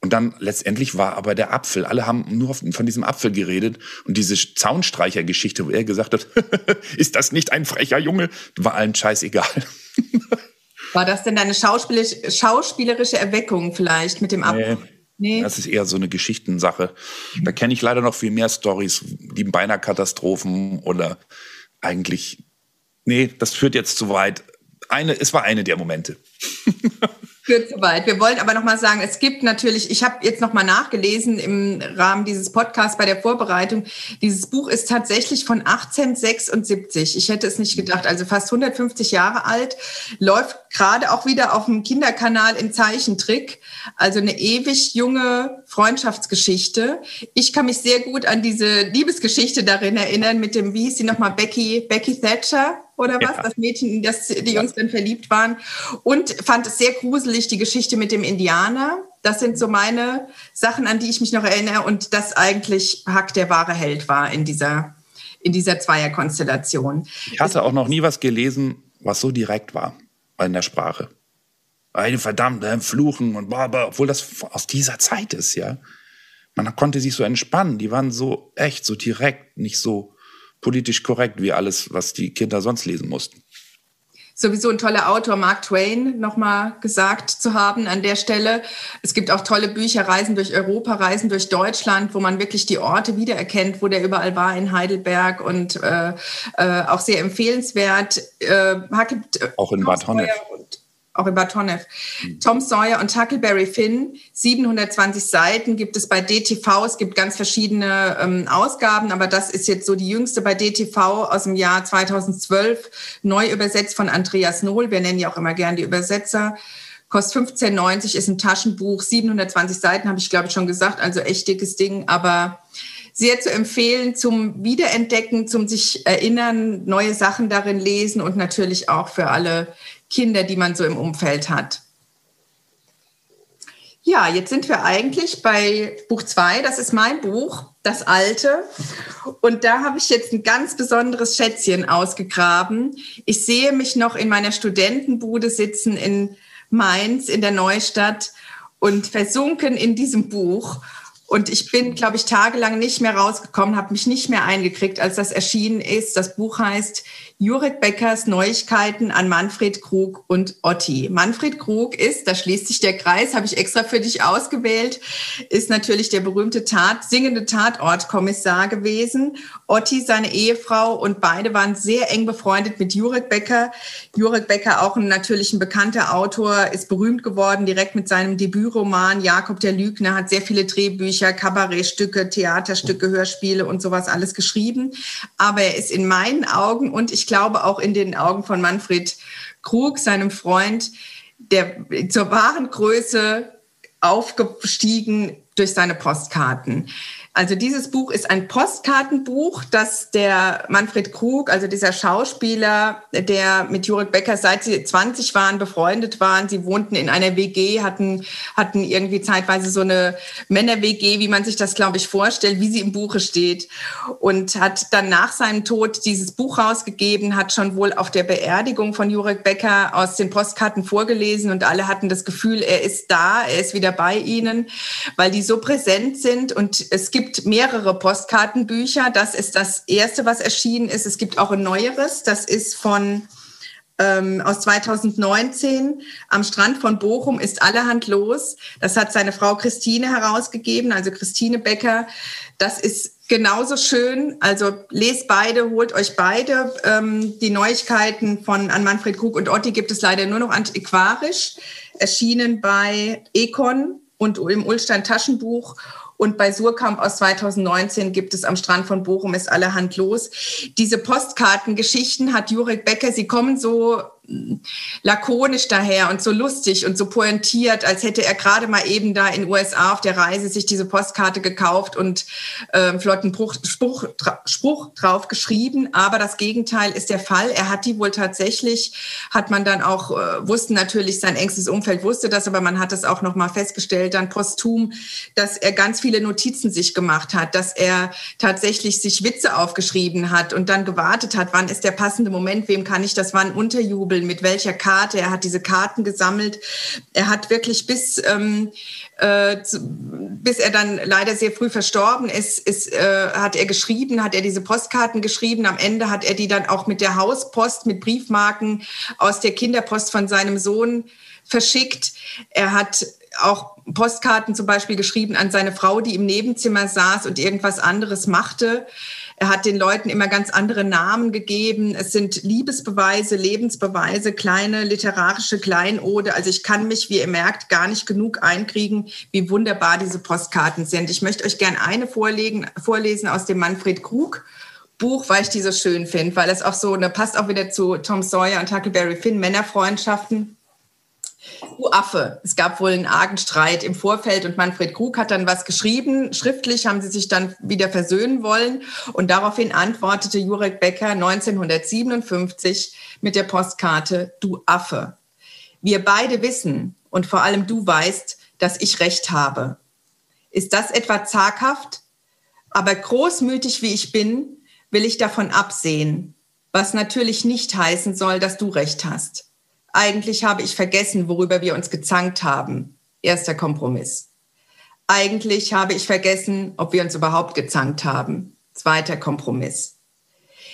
Und dann letztendlich war aber der Apfel. Alle haben nur von diesem Apfel geredet. Und diese Zaunstreicher-Geschichte, wo er gesagt hat, (laughs) ist das nicht ein frecher Junge, war allen scheißegal. (laughs) War das denn deine schauspielerische, schauspielerische Erweckung vielleicht mit dem Apfel? Nee. Nee. Das ist eher so eine Geschichtensache. Da kenne ich leider noch viel mehr Stories, die beinahe Katastrophen oder eigentlich. Nee, das führt jetzt zu weit. Eine, es war eine der Momente. (laughs) führt zu weit. Wir wollen aber noch mal sagen, es gibt natürlich, ich habe jetzt noch mal nachgelesen im Rahmen dieses Podcasts bei der Vorbereitung, dieses Buch ist tatsächlich von 1876. Ich hätte es nicht gedacht, also fast 150 Jahre alt, läuft gerade auch wieder auf dem Kinderkanal in Zeichentrick, also eine ewig junge Freundschaftsgeschichte. Ich kann mich sehr gut an diese Liebesgeschichte darin erinnern mit dem, wie hieß sie noch mal, Becky, Becky Thatcher oder was, ja. das Mädchen, in das die Jungs dann verliebt waren. Und fand es sehr gruselig, die Geschichte mit dem Indianer. Das sind so meine Sachen, an die ich mich noch erinnere und das eigentlich Hack der wahre Held war in dieser, in dieser Zweierkonstellation. Ich hatte auch noch nie was gelesen, was so direkt war in der Sprache. Eine verdammte Fluchen und bla, bla, obwohl das aus dieser Zeit ist, ja. Man konnte sich so entspannen. Die waren so echt, so direkt, nicht so politisch korrekt wie alles, was die Kinder sonst lesen mussten. Sowieso ein toller Autor, Mark Twain, nochmal gesagt zu haben an der Stelle. Es gibt auch tolle Bücher, Reisen durch Europa, Reisen durch Deutschland, wo man wirklich die Orte wiedererkennt, wo der überall war in Heidelberg und äh, äh, auch sehr empfehlenswert. Äh, auch in Bad Honnef auch über Tonnev. Mhm. Tom Sawyer und Huckleberry Finn, 720 Seiten gibt es bei DTV. Es gibt ganz verschiedene ähm, Ausgaben, aber das ist jetzt so die jüngste bei DTV aus dem Jahr 2012, neu übersetzt von Andreas Nohl. Wir nennen ja auch immer gern die Übersetzer. Kostet 15,90, ist ein Taschenbuch, 720 Seiten, habe ich glaube ich schon gesagt, also echt dickes Ding, aber sehr zu empfehlen zum Wiederentdecken, zum sich erinnern, neue Sachen darin lesen und natürlich auch für alle Kinder, die man so im Umfeld hat. Ja, jetzt sind wir eigentlich bei Buch 2. Das ist mein Buch, das alte. Und da habe ich jetzt ein ganz besonderes Schätzchen ausgegraben. Ich sehe mich noch in meiner Studentenbude sitzen in Mainz, in der Neustadt und versunken in diesem Buch. Und ich bin, glaube ich, tagelang nicht mehr rausgekommen, habe mich nicht mehr eingekriegt, als das erschienen ist. Das Buch heißt Jurek Beckers Neuigkeiten an Manfred Krug und Otti. Manfred Krug ist, da schließt sich der Kreis, habe ich extra für dich ausgewählt, ist natürlich der berühmte Tat, singende Tatortkommissar gewesen. Otti, seine Ehefrau und beide waren sehr eng befreundet mit Jurek Becker. Jurek Becker, auch ein natürlich ein bekannter Autor, ist berühmt geworden direkt mit seinem Debütroman Jakob der Lügner, hat sehr viele Drehbücher, Kabarettstücke, Theaterstücke, Hörspiele und sowas alles geschrieben. Aber er ist in meinen Augen und ich glaube auch in den Augen von Manfred Krug, seinem Freund, der zur wahren Größe aufgestiegen durch seine Postkarten. Also dieses Buch ist ein Postkartenbuch, das der Manfred Krug, also dieser Schauspieler, der mit Jurek Becker seit sie 20 waren befreundet waren. Sie wohnten in einer WG, hatten, hatten irgendwie zeitweise so eine Männer-WG, wie man sich das, glaube ich, vorstellt, wie sie im Buche steht. Und hat dann nach seinem Tod dieses Buch rausgegeben, hat schon wohl auf der Beerdigung von Jurek Becker aus den Postkarten vorgelesen und alle hatten das Gefühl, er ist da, er ist wieder bei ihnen, weil die so präsent sind und es gibt gibt mehrere Postkartenbücher. Das ist das erste, was erschienen ist. Es gibt auch ein neueres. Das ist von ähm, aus 2019. Am Strand von Bochum ist allerhand los. Das hat seine Frau Christine herausgegeben, also Christine Becker. Das ist genauso schön. Also lest beide, holt euch beide. Ähm, die Neuigkeiten von an Manfred Krug und Otti gibt es leider nur noch antiquarisch, erschienen bei Econ und im Ulstein Taschenbuch. Und bei Surkamp aus 2019 gibt es am Strand von Bochum ist allerhand los. Diese Postkartengeschichten hat Jurek Becker, sie kommen so lakonisch daher und so lustig und so pointiert, als hätte er gerade mal eben da in USA auf der Reise sich diese Postkarte gekauft und äh, flotten Spruch, Spruch, Spruch drauf geschrieben. Aber das Gegenteil ist der Fall. Er hat die wohl tatsächlich, hat man dann auch, äh, wussten natürlich, sein engstes Umfeld wusste das, aber man hat es auch noch mal festgestellt, dann posthum, dass er ganz viele Notizen sich gemacht hat, dass er tatsächlich sich Witze aufgeschrieben hat und dann gewartet hat, wann ist der passende Moment, wem kann ich das wann unterjubeln Jubeln, mit welcher Karte. Er hat diese Karten gesammelt. Er hat wirklich bis, ähm, äh, bis er dann leider sehr früh verstorben ist, ist äh, hat er geschrieben, hat er diese Postkarten geschrieben. Am Ende hat er die dann auch mit der Hauspost, mit Briefmarken aus der Kinderpost von seinem Sohn verschickt. Er hat auch Postkarten zum Beispiel geschrieben an seine Frau, die im Nebenzimmer saß und irgendwas anderes machte. Er hat den Leuten immer ganz andere Namen gegeben. Es sind Liebesbeweise, Lebensbeweise, kleine literarische Kleinode. Also ich kann mich, wie ihr merkt, gar nicht genug einkriegen, wie wunderbar diese Postkarten sind. Ich möchte euch gerne eine vorlegen, vorlesen aus dem Manfred Krug. Buch, weil ich die so schön finde, weil es auch so, ne, passt auch wieder zu Tom Sawyer und Huckleberry Finn, Männerfreundschaften. Du Affe. Es gab wohl einen argen Streit im Vorfeld und Manfred Krug hat dann was geschrieben. Schriftlich haben sie sich dann wieder versöhnen wollen und daraufhin antwortete Jurek Becker 1957 mit der Postkarte Du Affe. Wir beide wissen und vor allem du weißt, dass ich recht habe. Ist das etwa zaghaft? Aber großmütig wie ich bin, will ich davon absehen, was natürlich nicht heißen soll, dass du recht hast. Eigentlich habe ich vergessen, worüber wir uns gezankt haben. Erster Kompromiss. Eigentlich habe ich vergessen, ob wir uns überhaupt gezankt haben. Zweiter Kompromiss.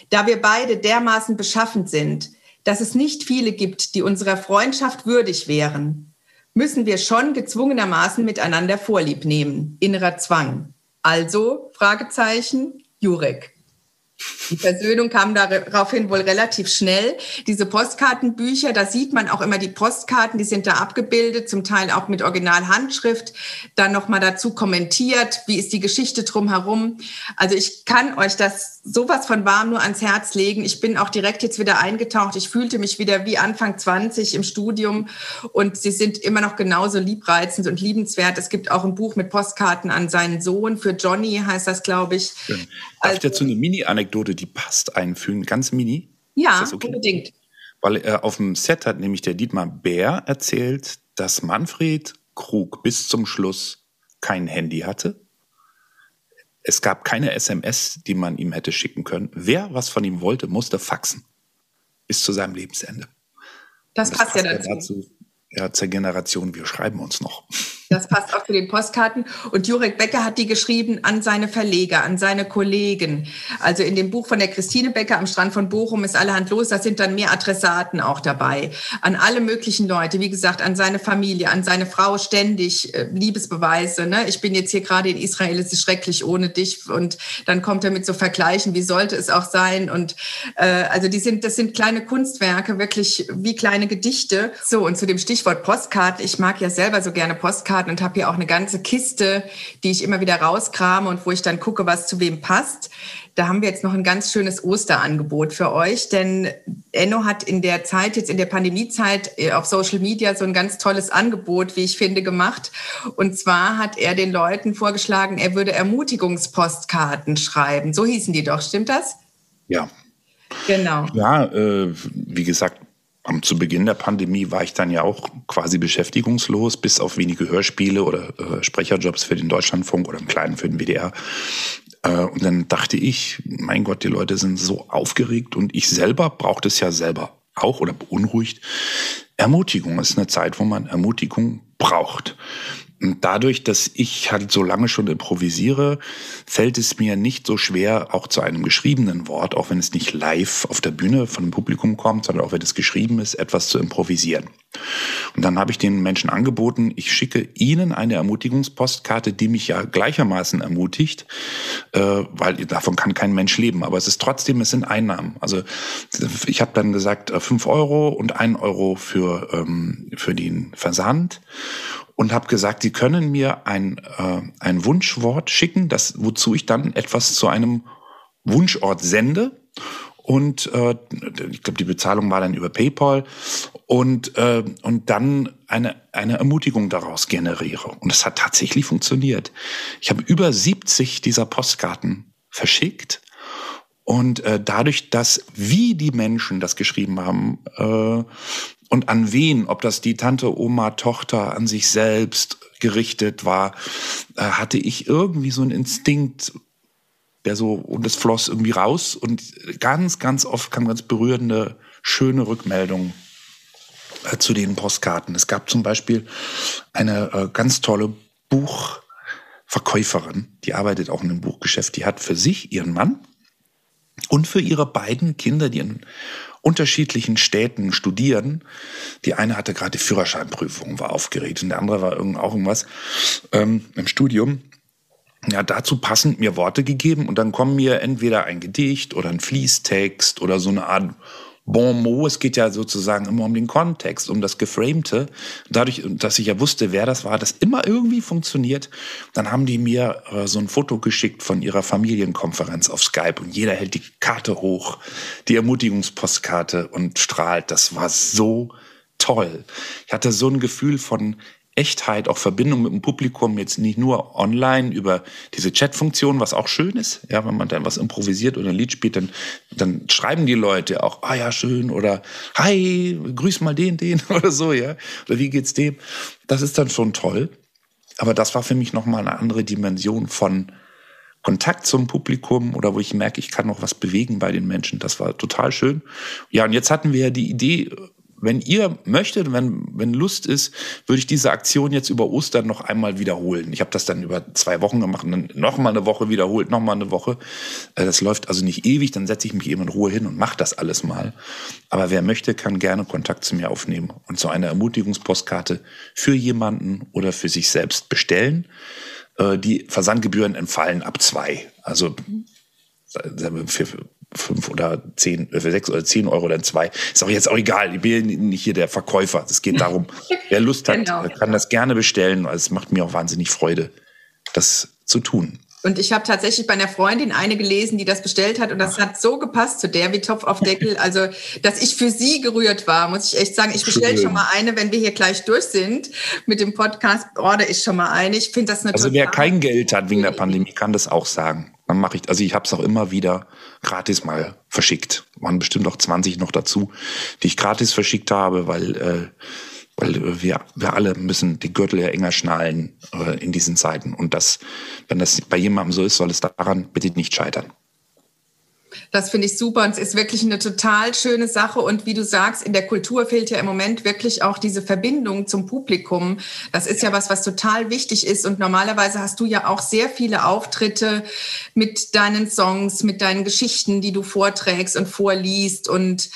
Da wir beide dermaßen beschaffen sind, dass es nicht viele gibt, die unserer Freundschaft würdig wären, müssen wir schon gezwungenermaßen miteinander Vorlieb nehmen. Innerer Zwang. Also, Fragezeichen, Jurek. Die Versöhnung kam daraufhin wohl relativ schnell. Diese Postkartenbücher, da sieht man auch immer die Postkarten, die sind da abgebildet, zum Teil auch mit Originalhandschrift, dann nochmal dazu kommentiert, wie ist die Geschichte drumherum. Also ich kann euch das sowas von warm nur ans Herz legen. Ich bin auch direkt jetzt wieder eingetaucht. Ich fühlte mich wieder wie Anfang 20 im Studium und sie sind immer noch genauso liebreizend und liebenswert. Es gibt auch ein Buch mit Postkarten an seinen Sohn. Für Johnny heißt das, glaube ich. Schön. Darf also, ich dazu eine Mini-Anekdote, die passt, einfügen? Ganz mini? Ja, okay? unbedingt. Weil äh, auf dem Set hat nämlich der Dietmar Bär erzählt, dass Manfred Krug bis zum Schluss kein Handy hatte. Es gab keine SMS, die man ihm hätte schicken können. Wer was von ihm wollte, musste faxen. Bis zu seinem Lebensende. Das, das passt, passt ja dazu. dazu. Ja, zur Generation, wir schreiben uns noch. Das passt auch zu den Postkarten. Und Jurek Becker hat die geschrieben an seine Verleger, an seine Kollegen. Also in dem Buch von der Christine Becker am Strand von Bochum ist allerhand los. Da sind dann mehr Adressaten auch dabei. An alle möglichen Leute. Wie gesagt, an seine Familie, an seine Frau ständig äh, Liebesbeweise. Ne? Ich bin jetzt hier gerade in Israel, es ist schrecklich ohne dich. Und dann kommt er mit so Vergleichen, wie sollte es auch sein? Und äh, also die sind, das sind kleine Kunstwerke, wirklich wie kleine Gedichte. So, und zu dem Stichwort Postkarten. Ich mag ja selber so gerne Postkarten. Postkarten und habe hier auch eine ganze Kiste, die ich immer wieder rauskrame und wo ich dann gucke, was zu wem passt. Da haben wir jetzt noch ein ganz schönes Osterangebot für euch, denn Enno hat in der Zeit, jetzt in der Pandemiezeit äh, auf Social Media so ein ganz tolles Angebot, wie ich finde, gemacht. Und zwar hat er den Leuten vorgeschlagen, er würde Ermutigungspostkarten schreiben. So hießen die doch, stimmt das? Ja. Genau. Ja, äh, wie gesagt, am, zu Beginn der Pandemie war ich dann ja auch quasi beschäftigungslos, bis auf wenige Hörspiele oder äh, Sprecherjobs für den Deutschlandfunk oder im Kleinen für den WDR. Äh, und dann dachte ich, mein Gott, die Leute sind so aufgeregt und ich selber brauchte es ja selber auch oder beunruhigt. Ermutigung ist eine Zeit, wo man Ermutigung braucht. Und dadurch, dass ich halt so lange schon improvisiere, fällt es mir nicht so schwer, auch zu einem geschriebenen Wort, auch wenn es nicht live auf der Bühne von dem Publikum kommt, sondern auch wenn es geschrieben ist, etwas zu improvisieren. Und dann habe ich den Menschen angeboten, ich schicke ihnen eine Ermutigungspostkarte, die mich ja gleichermaßen ermutigt, äh, weil davon kann kein Mensch leben. Aber es ist trotzdem, es sind Einnahmen. Also ich habe dann gesagt, äh, fünf Euro und ein Euro für, ähm, für den Versand und habe gesagt, Sie können mir ein, äh, ein Wunschwort schicken, das, wozu ich dann etwas zu einem Wunschort sende. Und äh, ich glaube, die Bezahlung war dann über PayPal und, äh, und dann eine, eine Ermutigung daraus generiere. Und es hat tatsächlich funktioniert. Ich habe über 70 dieser Postkarten verschickt. Und äh, dadurch, dass wie die Menschen das geschrieben haben, äh, und an wen, ob das die Tante, Oma, Tochter, an sich selbst gerichtet war, äh, hatte ich irgendwie so einen Instinkt, der so, und es floss irgendwie raus und ganz, ganz oft kam ganz berührende, schöne Rückmeldungen äh, zu den Postkarten. Es gab zum Beispiel eine äh, ganz tolle Buchverkäuferin, die arbeitet auch in einem Buchgeschäft, die hat für sich ihren Mann und für ihre beiden Kinder, die in unterschiedlichen Städten studieren. Die eine hatte gerade die Führerscheinprüfung, war aufgeregt und der andere war irgend, auch irgendwas ähm, im Studium. Ja, dazu passend mir Worte gegeben und dann kommen mir entweder ein Gedicht oder ein Fließtext oder so eine Art Bon mot, es geht ja sozusagen immer um den Kontext, um das Geframte. Dadurch, dass ich ja wusste, wer das war, das immer irgendwie funktioniert, dann haben die mir äh, so ein Foto geschickt von ihrer Familienkonferenz auf Skype und jeder hält die Karte hoch, die Ermutigungspostkarte und strahlt. Das war so toll. Ich hatte so ein Gefühl von Echtheit, auch Verbindung mit dem Publikum, jetzt nicht nur online über diese Chat-Funktion, was auch schön ist. Ja, wenn man dann was improvisiert oder ein Lied spielt, dann, dann schreiben die Leute auch, ah ja, schön oder hi, grüß mal den, den (laughs) oder so, ja. Oder wie geht's dem? Das ist dann schon toll. Aber das war für mich nochmal eine andere Dimension von Kontakt zum Publikum oder wo ich merke, ich kann noch was bewegen bei den Menschen. Das war total schön. Ja, und jetzt hatten wir ja die Idee, wenn ihr möchtet, wenn, wenn Lust ist, würde ich diese Aktion jetzt über Ostern noch einmal wiederholen. Ich habe das dann über zwei Wochen gemacht und dann noch mal eine Woche wiederholt, noch mal eine Woche. Äh, das läuft also nicht ewig, dann setze ich mich eben in Ruhe hin und mache das alles mal. Aber wer möchte, kann gerne Kontakt zu mir aufnehmen und so eine Ermutigungspostkarte für jemanden oder für sich selbst bestellen. Äh, die Versandgebühren entfallen ab zwei. Also für fünf oder zehn, äh, für sechs oder zehn Euro dann zwei. Ist auch jetzt auch egal. Ich bin nicht hier der Verkäufer. Es geht darum, (laughs) wer Lust hat, genau. kann das gerne bestellen. Also es macht mir auch wahnsinnig Freude, das zu tun. Und ich habe tatsächlich bei einer Freundin eine gelesen, die das bestellt hat und das hat so gepasst zu der wie Topf auf Deckel. Also, dass ich für sie gerührt war, muss ich echt sagen. Ich bestelle schon mal eine, wenn wir hier gleich durch sind mit dem Podcast, order ich schon mal eine. Ich finde das eine Also wer kein Geld hat wegen der Pandemie, kann das auch sagen. Dann mache ich, also ich habe es auch immer wieder gratis mal verschickt. Waren bestimmt auch 20 noch dazu, die ich gratis verschickt habe, weil, äh, weil wir, wir alle müssen die Gürtel ja enger schnallen äh, in diesen Zeiten. Und das, wenn das bei jemandem so ist, soll es daran bitte nicht scheitern. Das finde ich super und es ist wirklich eine total schöne Sache. Und wie du sagst, in der Kultur fehlt ja im Moment wirklich auch diese Verbindung zum Publikum. Das ist ja was, was total wichtig ist. Und normalerweise hast du ja auch sehr viele Auftritte mit deinen Songs, mit deinen Geschichten, die du vorträgst und vorliest. Und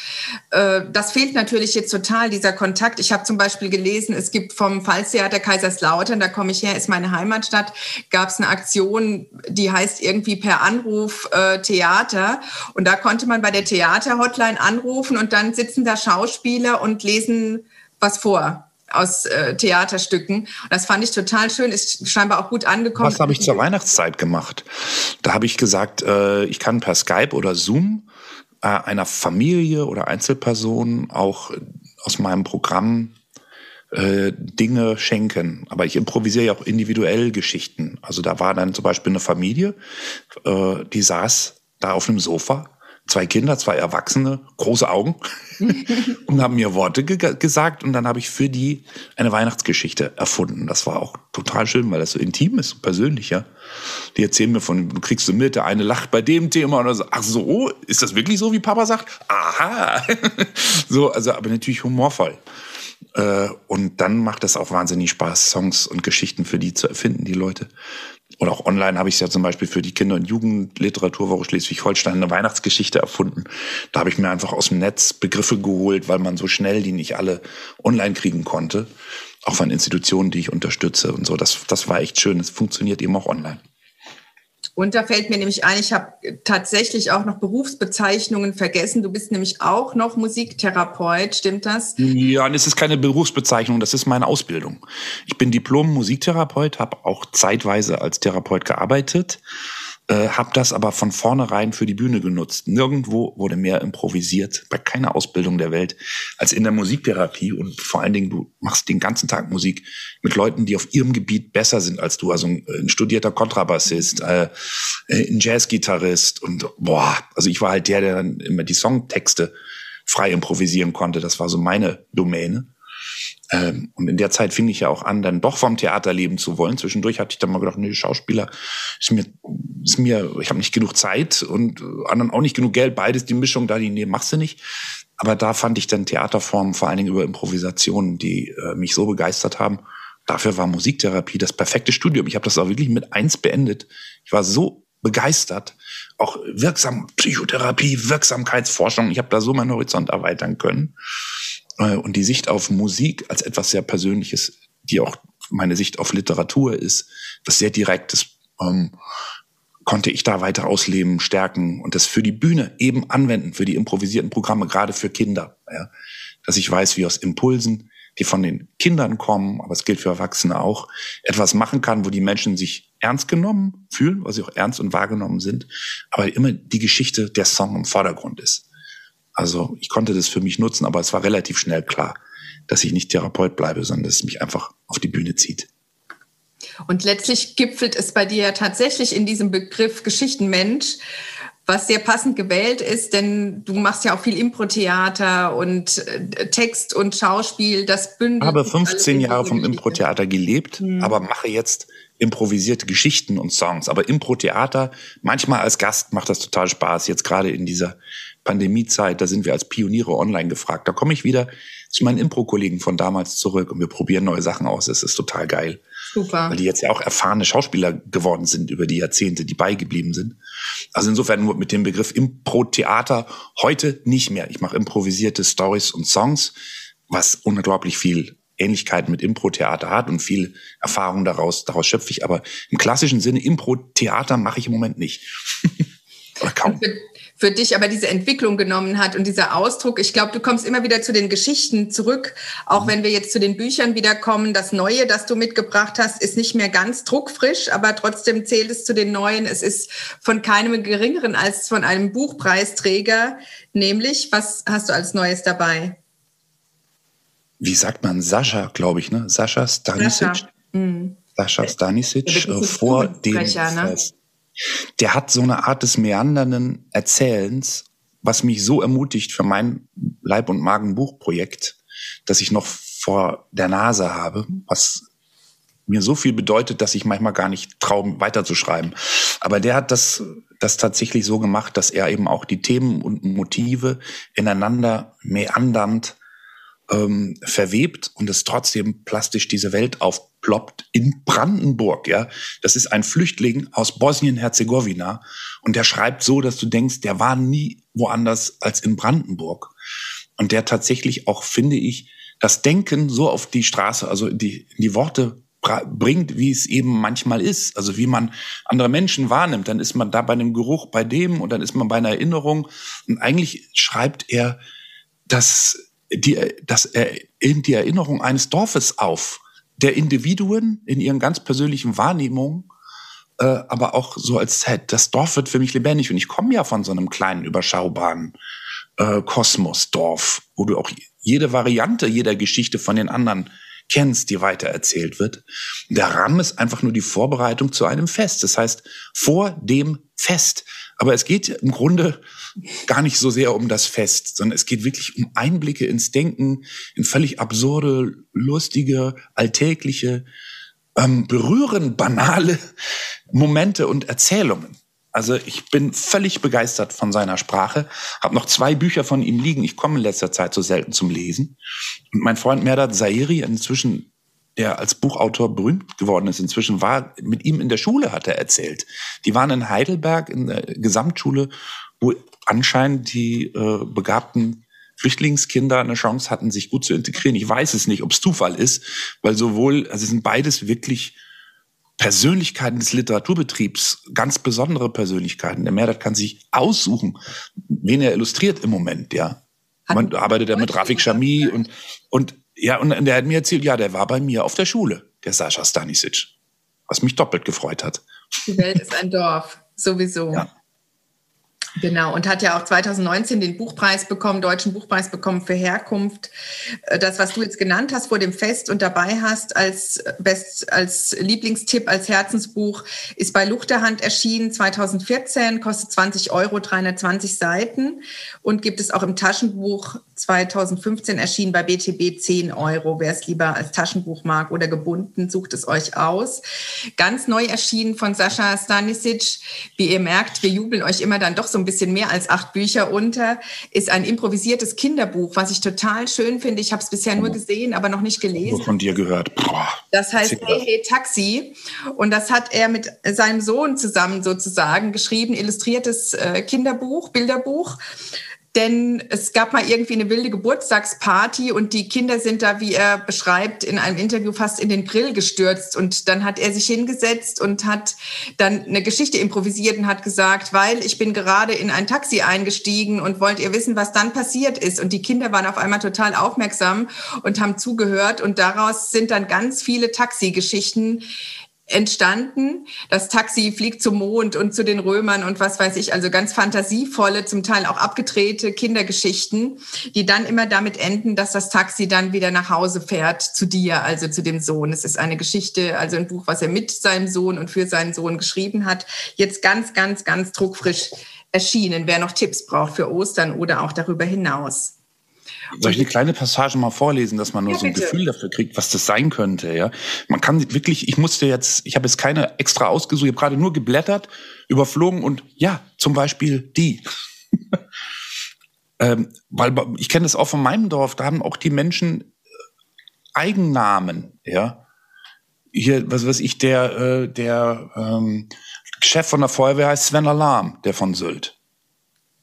äh, das fehlt natürlich jetzt total, dieser Kontakt. Ich habe zum Beispiel gelesen, es gibt vom Pfalztheater Kaiserslautern, da komme ich her, ist meine Heimatstadt, gab es eine Aktion, die heißt irgendwie per Anruf äh, Theater. Und da konnte man bei der Theaterhotline anrufen und dann sitzen da Schauspieler und lesen was vor aus äh, Theaterstücken. Das fand ich total schön, ist scheinbar auch gut angekommen. Was habe ich zur Weihnachtszeit gemacht? Da habe ich gesagt, äh, ich kann per Skype oder Zoom äh, einer Familie oder Einzelperson auch aus meinem Programm äh, Dinge schenken. Aber ich improvisiere ja auch individuell Geschichten. Also da war dann zum Beispiel eine Familie, äh, die saß da auf einem Sofa, zwei Kinder, zwei Erwachsene, große Augen (laughs) und haben mir Worte ge gesagt und dann habe ich für die eine Weihnachtsgeschichte erfunden. Das war auch total schön, weil das so intim ist, persönlich, ja. Die erzählen mir von, du kriegst du mit, der eine lacht bei dem Thema und dann so, ach so, ist das wirklich so, wie Papa sagt? Aha. (laughs) so, also, aber natürlich humorvoll. Äh, und dann macht es auch wahnsinnig Spaß, Songs und Geschichten für die zu erfinden, die Leute. Oder auch online habe ich es ja zum Beispiel für die Kinder- und Jugendliteraturwoche Schleswig-Holstein eine Weihnachtsgeschichte erfunden. Da habe ich mir einfach aus dem Netz Begriffe geholt, weil man so schnell die nicht alle online kriegen konnte. Auch von Institutionen, die ich unterstütze und so. Das, das war echt schön. Es funktioniert eben auch online. Und da fällt mir nämlich ein, ich habe tatsächlich auch noch Berufsbezeichnungen vergessen. Du bist nämlich auch noch Musiktherapeut, stimmt das? Ja, es ist keine Berufsbezeichnung, das ist meine Ausbildung. Ich bin Diplom-Musiktherapeut, habe auch zeitweise als Therapeut gearbeitet äh, habe das aber von vornherein für die Bühne genutzt. Nirgendwo wurde mehr improvisiert, bei keiner Ausbildung der Welt, als in der Musiktherapie. Und vor allen Dingen, du machst den ganzen Tag Musik mit Leuten, die auf ihrem Gebiet besser sind als du. Also ein, ein studierter Kontrabassist, äh, ein Jazzgitarrist und boah, also ich war halt der, der dann immer die Songtexte frei improvisieren konnte. Das war so meine Domäne. Ähm, und in der Zeit fing ich ja auch an, dann doch vom Theater leben zu wollen. Zwischendurch hatte ich dann mal gedacht, nee, Schauspieler ist mir, ist mir, ich habe nicht genug Zeit und anderen auch nicht genug Geld. Beides die Mischung da, die nee, machst du nicht. Aber da fand ich dann Theaterformen, vor allen Dingen über Improvisationen, die äh, mich so begeistert haben. Dafür war Musiktherapie das perfekte Studium. Ich habe das auch wirklich mit eins beendet. Ich war so begeistert. Auch wirksam Psychotherapie, Wirksamkeitsforschung. Ich habe da so meinen Horizont erweitern können. Äh, und die Sicht auf Musik als etwas sehr Persönliches, die auch meine Sicht auf Literatur ist, was sehr Direktes, ähm, konnte ich da weiter ausleben, stärken und das für die Bühne eben anwenden, für die improvisierten Programme, gerade für Kinder. Ja? Dass ich weiß, wie aus Impulsen, die von den Kindern kommen, aber es gilt für Erwachsene auch, etwas machen kann, wo die Menschen sich ernst genommen fühlen, weil sie auch ernst und wahrgenommen sind, aber immer die Geschichte, der Song im Vordergrund ist. Also ich konnte das für mich nutzen, aber es war relativ schnell klar, dass ich nicht Therapeut bleibe, sondern dass es mich einfach auf die Bühne zieht. Und letztlich gipfelt es bei dir tatsächlich in diesem Begriff Geschichtenmensch, was sehr passend gewählt ist, denn du machst ja auch viel Impro-Theater und äh, Text und Schauspiel, das bündelt. Ich habe 15 Jahre vom Impro-Theater gelebt, hm. aber mache jetzt improvisierte Geschichten und Songs. Aber Impro-Theater, manchmal als Gast macht das total Spaß, jetzt gerade in dieser Pandemiezeit, da sind wir als Pioniere online gefragt. Da komme ich wieder zu meinen Impro-Kollegen von damals zurück und wir probieren neue Sachen aus. Es ist total geil. Super. Weil die jetzt ja auch erfahrene Schauspieler geworden sind über die Jahrzehnte, die beigeblieben sind. Also insofern nur mit dem Begriff Impro-Theater heute nicht mehr. Ich mache improvisierte Stories und Songs, was unglaublich viel Ähnlichkeit mit Impro-Theater hat und viel Erfahrung daraus, daraus schöpfe ich. Aber im klassischen Sinne Impro-Theater mache ich im Moment nicht. (laughs) Oder kaum für dich aber diese Entwicklung genommen hat und dieser Ausdruck. Ich glaube, du kommst immer wieder zu den Geschichten zurück, auch mhm. wenn wir jetzt zu den Büchern wiederkommen. Das Neue, das du mitgebracht hast, ist nicht mehr ganz druckfrisch, aber trotzdem zählt es zu den Neuen. Es ist von keinem geringeren als von einem Buchpreisträger. Nämlich, was hast du als Neues dabei? Wie sagt man? Sascha, glaube ich, ne? Sascha Stanisic. Sascha, mhm. Sascha Stanisic äh, vor dem ne? Der hat so eine Art des meandernden Erzählens, was mich so ermutigt für mein Leib- und Magenbuchprojekt, dass ich noch vor der Nase habe, was mir so viel bedeutet, dass ich manchmal gar nicht traue, weiterzuschreiben. Aber der hat das, das tatsächlich so gemacht, dass er eben auch die Themen und Motive ineinander meandernd ähm, verwebt und es trotzdem plastisch diese Welt aufploppt in Brandenburg. Ja, das ist ein Flüchtling aus Bosnien-Herzegowina und der schreibt so, dass du denkst, der war nie woanders als in Brandenburg und der tatsächlich auch finde ich das Denken so auf die Straße, also die die Worte bringt, wie es eben manchmal ist, also wie man andere Menschen wahrnimmt. Dann ist man da bei einem Geruch bei dem und dann ist man bei einer Erinnerung und eigentlich schreibt er, dass die, das, die Erinnerung eines Dorfes auf, der Individuen in ihren ganz persönlichen Wahrnehmungen, äh, aber auch so als Set. Das Dorf wird für mich lebendig und ich komme ja von so einem kleinen, überschaubaren äh, Kosmosdorf, wo du auch jede Variante jeder Geschichte von den anderen kennst, die weiter erzählt wird. Der Rahmen ist einfach nur die Vorbereitung zu einem Fest. Das heißt, vor dem Fest. Aber es geht im Grunde gar nicht so sehr um das Fest, sondern es geht wirklich um Einblicke ins Denken, in völlig absurde, lustige, alltägliche, ähm, berührend banale Momente und Erzählungen. Also ich bin völlig begeistert von seiner Sprache. Habe noch zwei Bücher von ihm liegen. Ich komme in letzter Zeit so selten zum Lesen. Und mein Freund Merdat Zairi, inzwischen der als Buchautor berühmt geworden ist, inzwischen war mit ihm in der Schule, hat er erzählt. Die waren in Heidelberg in der Gesamtschule, wo anscheinend die äh, begabten Flüchtlingskinder eine Chance hatten, sich gut zu integrieren. Ich weiß es nicht, ob es Zufall ist, weil sowohl, also es sind beides wirklich Persönlichkeiten des Literaturbetriebs, ganz besondere Persönlichkeiten. Der Mehrwert kann sich aussuchen, wen er illustriert im Moment, ja. Man arbeitet er mit Rafik Shami und, und, ja, und der hat mir erzählt, ja, der war bei mir auf der Schule, der Sascha Stanisic. Was mich doppelt gefreut hat. Die Welt ist ein Dorf, sowieso. Ja. Genau, und hat ja auch 2019 den Buchpreis bekommen, Deutschen Buchpreis bekommen für Herkunft. Äh, das, was du jetzt genannt hast vor dem Fest und dabei hast als, Best, als Lieblingstipp, als Herzensbuch, ist bei Luchterhand erschienen 2014, kostet 20 Euro, 320 Seiten und gibt es auch im Taschenbuch 2015 erschienen bei BTB 10 Euro. Wer es lieber als Taschenbuch mag oder gebunden, sucht es euch aus. Ganz neu erschienen von Sascha Stanisic. Wie ihr merkt, wir jubeln euch immer dann doch so ein bisschen mehr als acht Bücher unter, ist ein improvisiertes Kinderbuch, was ich total schön finde. Ich habe es bisher nur gesehen, aber noch nicht gelesen. Nur von dir gehört. Boah. Das heißt Hey Hey Taxi. Und das hat er mit seinem Sohn zusammen sozusagen geschrieben, illustriertes äh, Kinderbuch, Bilderbuch. Denn es gab mal irgendwie eine wilde Geburtstagsparty und die Kinder sind da, wie er beschreibt, in einem Interview fast in den Brill gestürzt. Und dann hat er sich hingesetzt und hat dann eine Geschichte improvisiert und hat gesagt, weil ich bin gerade in ein Taxi eingestiegen und wollt ihr wissen, was dann passiert ist. Und die Kinder waren auf einmal total aufmerksam und haben zugehört. Und daraus sind dann ganz viele Taxi-Geschichten entstanden. Das Taxi fliegt zum Mond und zu den Römern und was weiß ich, also ganz fantasievolle, zum Teil auch abgedrehte Kindergeschichten, die dann immer damit enden, dass das Taxi dann wieder nach Hause fährt zu dir, also zu dem Sohn. Es ist eine Geschichte, also ein Buch, was er mit seinem Sohn und für seinen Sohn geschrieben hat. Jetzt ganz, ganz, ganz druckfrisch erschienen. Wer noch Tipps braucht für Ostern oder auch darüber hinaus. Soll ich eine kleine Passage mal vorlesen, dass man nur ja, so ein bitte. Gefühl dafür kriegt, was das sein könnte, ja? Man kann wirklich, ich musste jetzt, ich habe jetzt keine extra ausgesucht, ich habe gerade nur geblättert, überflogen und ja, zum Beispiel die. (laughs) ähm, weil ich kenne das auch von meinem Dorf, da haben auch die Menschen äh, Eigennamen, ja. Hier, was weiß ich, der, äh, der ähm, Chef von der Feuerwehr heißt Sven Alarm, der von Sylt.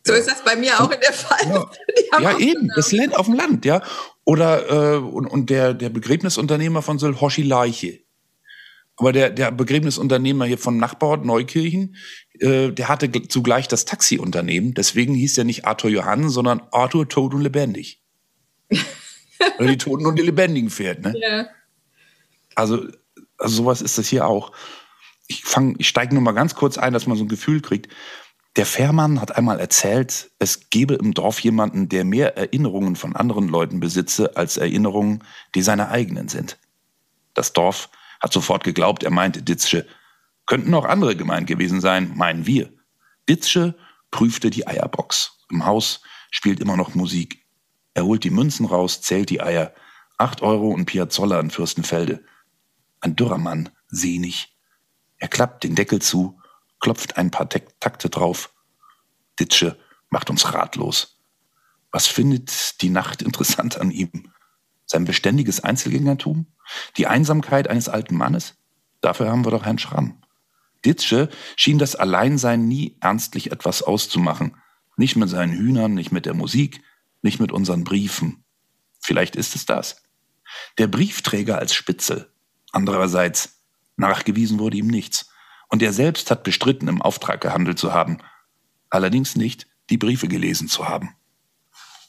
So ist das bei mir auch in der Fall. Ja, (laughs) ja eben, das Land auf dem Land, ja. Oder äh, und, und der, der Begräbnisunternehmer von Sylt, Hoshi Leiche. Aber der, der Begräbnisunternehmer hier von Nachbarort Neukirchen, äh, der hatte zugleich das Taxiunternehmen. Deswegen hieß er nicht Arthur Johann, sondern Arthur Tod und Lebendig. (laughs) Weil die Toten und die Lebendigen fährt, ne? Ja. Also, also sowas ist das hier auch. Ich fang, ich steige nur mal ganz kurz ein, dass man so ein Gefühl kriegt. Der Fährmann hat einmal erzählt, es gebe im Dorf jemanden, der mehr Erinnerungen von anderen Leuten besitze als Erinnerungen, die seine eigenen sind. Das Dorf hat sofort geglaubt, er meinte Ditzsche. Könnten auch andere gemeint gewesen sein, meinen wir. Ditzsche prüfte die Eierbox. Im Haus spielt immer noch Musik. Er holt die Münzen raus, zählt die Eier. Acht Euro und Piazzolla in Fürstenfelde. Ein dürrer Mann, sehnig. Er klappt den Deckel zu klopft ein paar Takte drauf. Ditsche macht uns ratlos. Was findet die Nacht interessant an ihm? Sein beständiges Einzelgängertum? Die Einsamkeit eines alten Mannes? Dafür haben wir doch Herrn Schramm. Ditsche schien das Alleinsein nie ernstlich etwas auszumachen. Nicht mit seinen Hühnern, nicht mit der Musik, nicht mit unseren Briefen. Vielleicht ist es das. Der Briefträger als Spitzel. Andererseits, nachgewiesen wurde ihm nichts. Und er selbst hat bestritten, im Auftrag gehandelt zu haben. Allerdings nicht, die Briefe gelesen zu haben.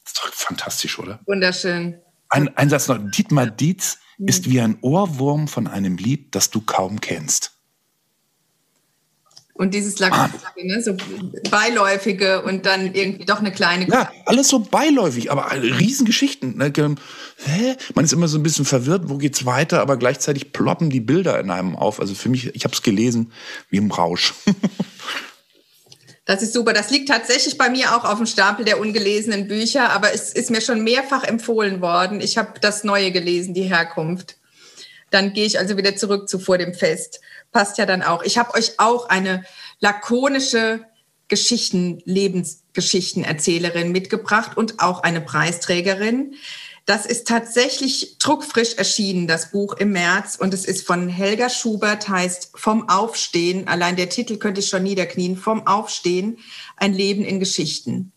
Das ist doch fantastisch, oder? Wunderschön. Ein, ein Satz noch. Dietmar Dietz ist wie ein Ohrwurm von einem Lied, das du kaum kennst. Und dieses Lackierige, ne? so beiläufige und dann irgendwie doch eine kleine. Ja, alles so beiläufig, aber Riesengeschichten. Ne? Hä? Man ist immer so ein bisschen verwirrt, wo geht's weiter, aber gleichzeitig ploppen die Bilder in einem auf. Also für mich, ich habe es gelesen wie im Rausch. Das ist super. Das liegt tatsächlich bei mir auch auf dem Stapel der ungelesenen Bücher, aber es ist mir schon mehrfach empfohlen worden. Ich habe das Neue gelesen, die Herkunft. Dann gehe ich also wieder zurück zu vor dem Fest passt ja dann auch. Ich habe euch auch eine lakonische Geschichten, Lebensgeschichtenerzählerin mitgebracht und auch eine Preisträgerin. Das ist tatsächlich druckfrisch erschienen, das Buch im März. Und es ist von Helga Schubert, heißt Vom Aufstehen. Allein der Titel könnte ich schon niederknien. Vom Aufstehen, ein Leben in Geschichten.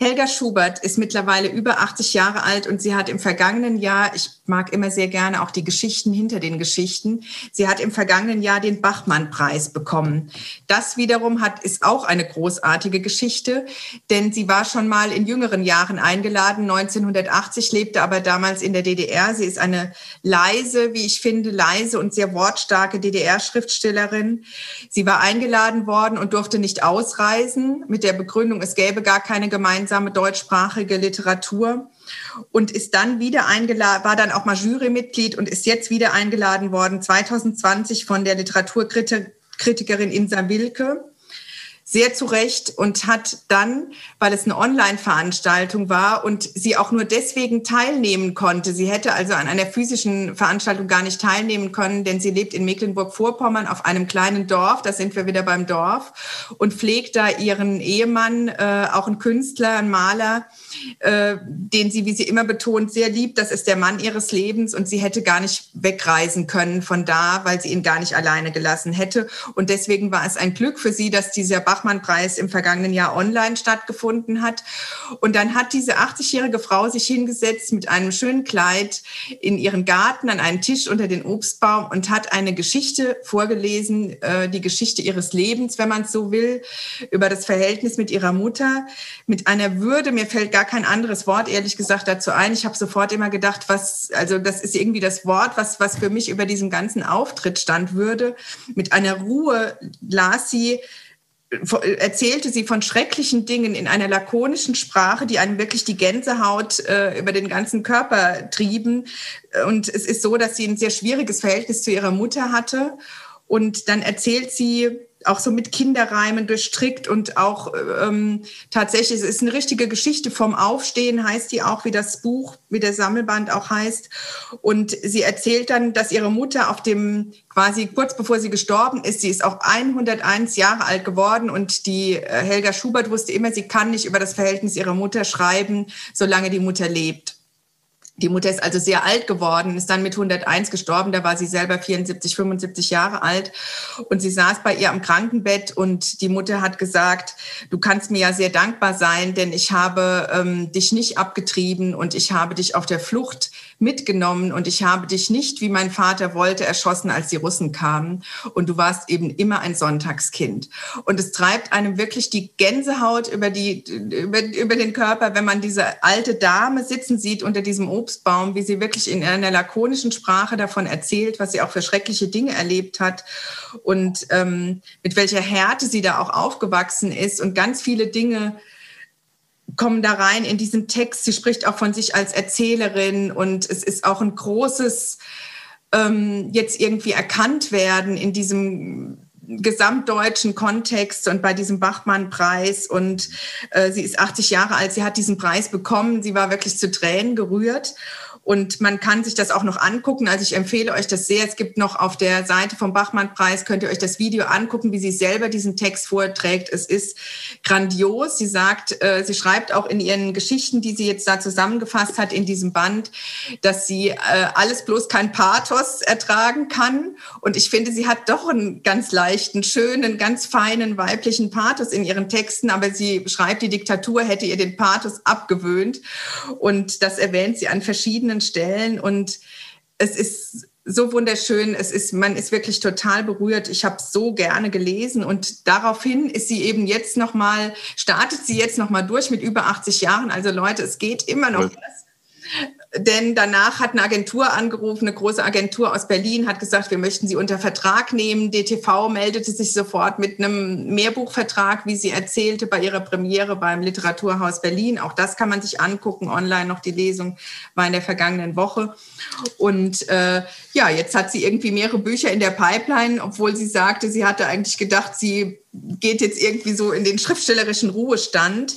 Helga Schubert ist mittlerweile über 80 Jahre alt und sie hat im vergangenen Jahr, ich mag immer sehr gerne auch die Geschichten hinter den Geschichten, sie hat im vergangenen Jahr den Bachmann-Preis bekommen. Das wiederum hat, ist auch eine großartige Geschichte, denn sie war schon mal in jüngeren Jahren eingeladen, 1980, lebte aber damals in der DDR. Sie ist eine leise, wie ich finde, leise und sehr wortstarke DDR-Schriftstellerin. Sie war eingeladen worden und durfte nicht ausreisen mit der Begründung, es gäbe gar keine gemeinsame gemeinsame deutschsprachige Literatur und ist dann wieder eingeladen, war dann auch mal Jurymitglied und ist jetzt wieder eingeladen worden 2020 von der Literaturkritikerin Insa Wilke sehr zurecht und hat dann, weil es eine Online-Veranstaltung war und sie auch nur deswegen teilnehmen konnte, sie hätte also an einer physischen Veranstaltung gar nicht teilnehmen können, denn sie lebt in Mecklenburg-Vorpommern auf einem kleinen Dorf, da sind wir wieder beim Dorf, und pflegt da ihren Ehemann, äh, auch ein Künstler, ein Maler, äh, den sie, wie sie immer betont, sehr liebt. Das ist der Mann ihres Lebens und sie hätte gar nicht wegreisen können von da, weil sie ihn gar nicht alleine gelassen hätte. Und deswegen war es ein Glück für sie, dass dieser Bach Bachmann-Preis im vergangenen Jahr online stattgefunden hat. Und dann hat diese 80-jährige Frau sich hingesetzt mit einem schönen Kleid in ihren Garten an einen Tisch unter den Obstbaum und hat eine Geschichte vorgelesen, äh, die Geschichte ihres Lebens, wenn man es so will, über das Verhältnis mit ihrer Mutter, mit einer Würde. Mir fällt gar kein anderes Wort, ehrlich gesagt, dazu ein. Ich habe sofort immer gedacht, was, also das ist irgendwie das Wort, was, was für mich über diesem ganzen Auftritt stand würde. Mit einer Ruhe las sie erzählte sie von schrecklichen Dingen in einer lakonischen Sprache, die einem wirklich die Gänsehaut äh, über den ganzen Körper trieben. Und es ist so, dass sie ein sehr schwieriges Verhältnis zu ihrer Mutter hatte. Und dann erzählt sie auch so mit Kinderreimen durchstrickt und auch ähm, tatsächlich, es ist eine richtige Geschichte vom Aufstehen, heißt die auch, wie das Buch, wie der Sammelband auch heißt. Und sie erzählt dann, dass ihre Mutter auf dem, quasi kurz bevor sie gestorben ist, sie ist auch 101 Jahre alt geworden und die äh, Helga Schubert wusste immer, sie kann nicht über das Verhältnis ihrer Mutter schreiben, solange die Mutter lebt. Die Mutter ist also sehr alt geworden, ist dann mit 101 gestorben. Da war sie selber 74, 75 Jahre alt. Und sie saß bei ihr am Krankenbett und die Mutter hat gesagt, du kannst mir ja sehr dankbar sein, denn ich habe ähm, dich nicht abgetrieben und ich habe dich auf der Flucht mitgenommen und ich habe dich nicht, wie mein Vater wollte, erschossen, als die Russen kamen. Und du warst eben immer ein Sonntagskind. Und es treibt einem wirklich die Gänsehaut über, die, über, über den Körper, wenn man diese alte Dame sitzen sieht unter diesem Obstbaum, wie sie wirklich in einer lakonischen Sprache davon erzählt, was sie auch für schreckliche Dinge erlebt hat und ähm, mit welcher Härte sie da auch aufgewachsen ist und ganz viele Dinge kommen da rein in diesen Text. Sie spricht auch von sich als Erzählerin und es ist auch ein großes ähm, jetzt irgendwie erkannt werden in diesem gesamtdeutschen Kontext und bei diesem Bachmann-Preis. Und äh, sie ist 80 Jahre alt, sie hat diesen Preis bekommen. Sie war wirklich zu Tränen gerührt. Und man kann sich das auch noch angucken. Also ich empfehle euch das sehr. Es gibt noch auf der Seite vom Bachmann-Preis, könnt ihr euch das Video angucken, wie sie selber diesen Text vorträgt. Es ist grandios. Sie sagt, äh, sie schreibt auch in ihren Geschichten, die sie jetzt da zusammengefasst hat in diesem Band, dass sie äh, alles bloß kein Pathos ertragen kann. Und ich finde, sie hat doch einen ganz leichten, schönen, ganz feinen weiblichen Pathos in ihren Texten. Aber sie schreibt, die Diktatur hätte ihr den Pathos abgewöhnt. Und das erwähnt sie an verschiedenen verschiedenen Stellen und es ist so wunderschön. Es ist, man ist wirklich total berührt. Ich habe so gerne gelesen und daraufhin ist sie eben jetzt noch mal startet sie jetzt noch mal durch mit über 80 Jahren. Also Leute, es geht immer noch was. Denn danach hat eine Agentur angerufen, eine große Agentur aus Berlin, hat gesagt, wir möchten Sie unter Vertrag nehmen. DTV meldete sich sofort mit einem Mehrbuchvertrag, wie sie erzählte, bei ihrer Premiere beim Literaturhaus Berlin. Auch das kann man sich angucken, online noch die Lesung war in der vergangenen Woche. Und äh, ja, jetzt hat sie irgendwie mehrere Bücher in der Pipeline, obwohl sie sagte, sie hatte eigentlich gedacht, sie geht jetzt irgendwie so in den schriftstellerischen Ruhestand.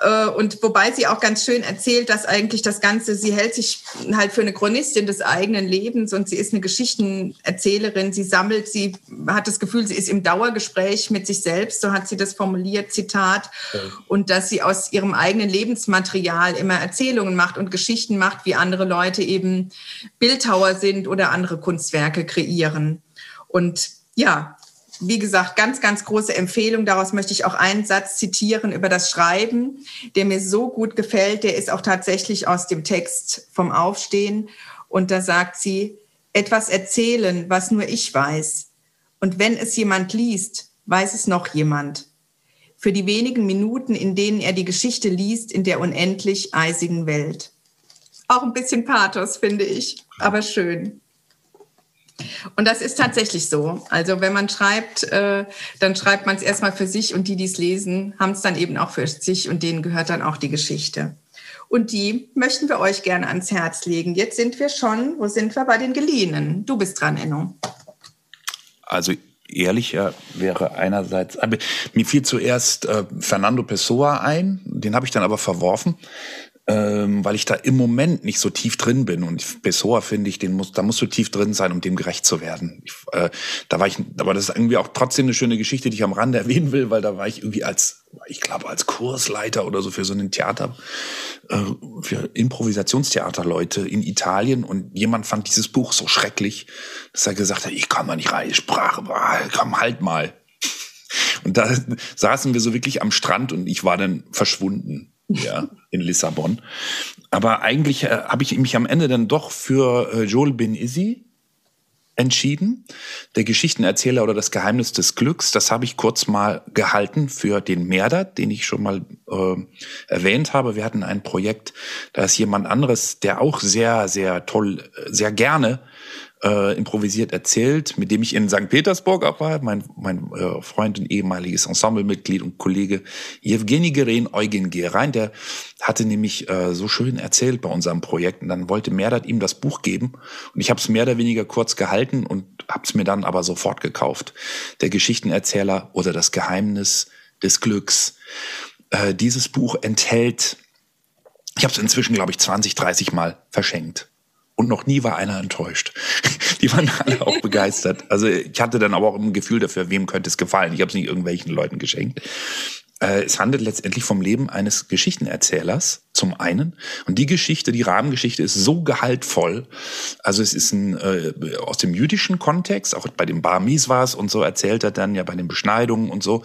Äh, und wobei sie auch ganz schön erzählt, dass eigentlich das Ganze, sie hält sich halt für eine Chronistin des eigenen Lebens und sie ist eine Geschichtenerzählerin. Sie sammelt, sie hat das Gefühl, sie ist im Dauergespräch mit sich selbst, so hat sie das formuliert, Zitat. Und dass sie aus ihrem eigenen Lebensmaterial immer Erzählungen macht und Geschichten macht, wie andere Leute eben Bildhauer sind oder andere Kunstwerke kreieren. Und ja, wie gesagt, ganz, ganz große Empfehlung. Daraus möchte ich auch einen Satz zitieren über das Schreiben, der mir so gut gefällt. Der ist auch tatsächlich aus dem Text vom Aufstehen. Und da sagt sie, etwas erzählen, was nur ich weiß. Und wenn es jemand liest, weiß es noch jemand. Für die wenigen Minuten, in denen er die Geschichte liest in der unendlich eisigen Welt. Auch ein bisschen Pathos, finde ich, aber schön. Und das ist tatsächlich so. Also wenn man schreibt, äh, dann schreibt man es erstmal für sich und die, die es lesen, haben es dann eben auch für sich und denen gehört dann auch die Geschichte. Und die möchten wir euch gerne ans Herz legen. Jetzt sind wir schon, wo sind wir bei den Geliehenen? Du bist dran, Enno. Also ehrlicher wäre einerseits, aber mir fiel zuerst äh, Fernando Pessoa ein, den habe ich dann aber verworfen ähm, weil ich da im Moment nicht so tief drin bin. Und Pessoa finde ich, den muss, da musst du tief drin sein, um dem gerecht zu werden. Ich, äh, da war ich, aber das ist irgendwie auch trotzdem eine schöne Geschichte, die ich am Rande (laughs) erwähnen will, weil da war ich irgendwie als, ich glaube, als Kursleiter oder so für so ein Theater, äh, für Improvisationstheaterleute in Italien und jemand fand dieses Buch so schrecklich, dass er gesagt hat, ich kann mal nicht rein, Sprache, komm, halt mal. (laughs) Und da saßen wir so wirklich am Strand und ich war dann verschwunden ja, in Lissabon. Aber eigentlich äh, habe ich mich am Ende dann doch für äh, Joel Ben Izzy entschieden. Der Geschichtenerzähler oder das Geheimnis des Glücks, das habe ich kurz mal gehalten für den Merdat, den ich schon mal äh, erwähnt habe. Wir hatten ein Projekt, da ist jemand anderes, der auch sehr, sehr toll, äh, sehr gerne äh, improvisiert erzählt, mit dem ich in St. Petersburg auch war. Mein, mein äh, Freund und ehemaliges Ensemblemitglied und Kollege Evgeny Geren, Eugen Gerein, der hatte nämlich äh, so schön erzählt bei unserem Projekt und dann wollte Merdat ihm das Buch geben und ich habe es mehr oder weniger kurz gehalten und habe es mir dann aber sofort gekauft. Der Geschichtenerzähler oder das Geheimnis des Glücks. Äh, dieses Buch enthält, ich habe es inzwischen, glaube ich, 20, 30 Mal verschenkt und noch nie war einer enttäuscht. (laughs) Die waren alle auch begeistert. Also ich hatte dann aber auch ein Gefühl dafür, wem könnte es gefallen. Ich habe es nicht irgendwelchen Leuten geschenkt. Äh, es handelt letztendlich vom Leben eines Geschichtenerzählers zum einen. Und die Geschichte, die Rahmengeschichte ist so gehaltvoll. Also es ist ein, äh, aus dem jüdischen Kontext, auch bei den Bar Mitzvahs und so erzählt er dann ja bei den Beschneidungen und so.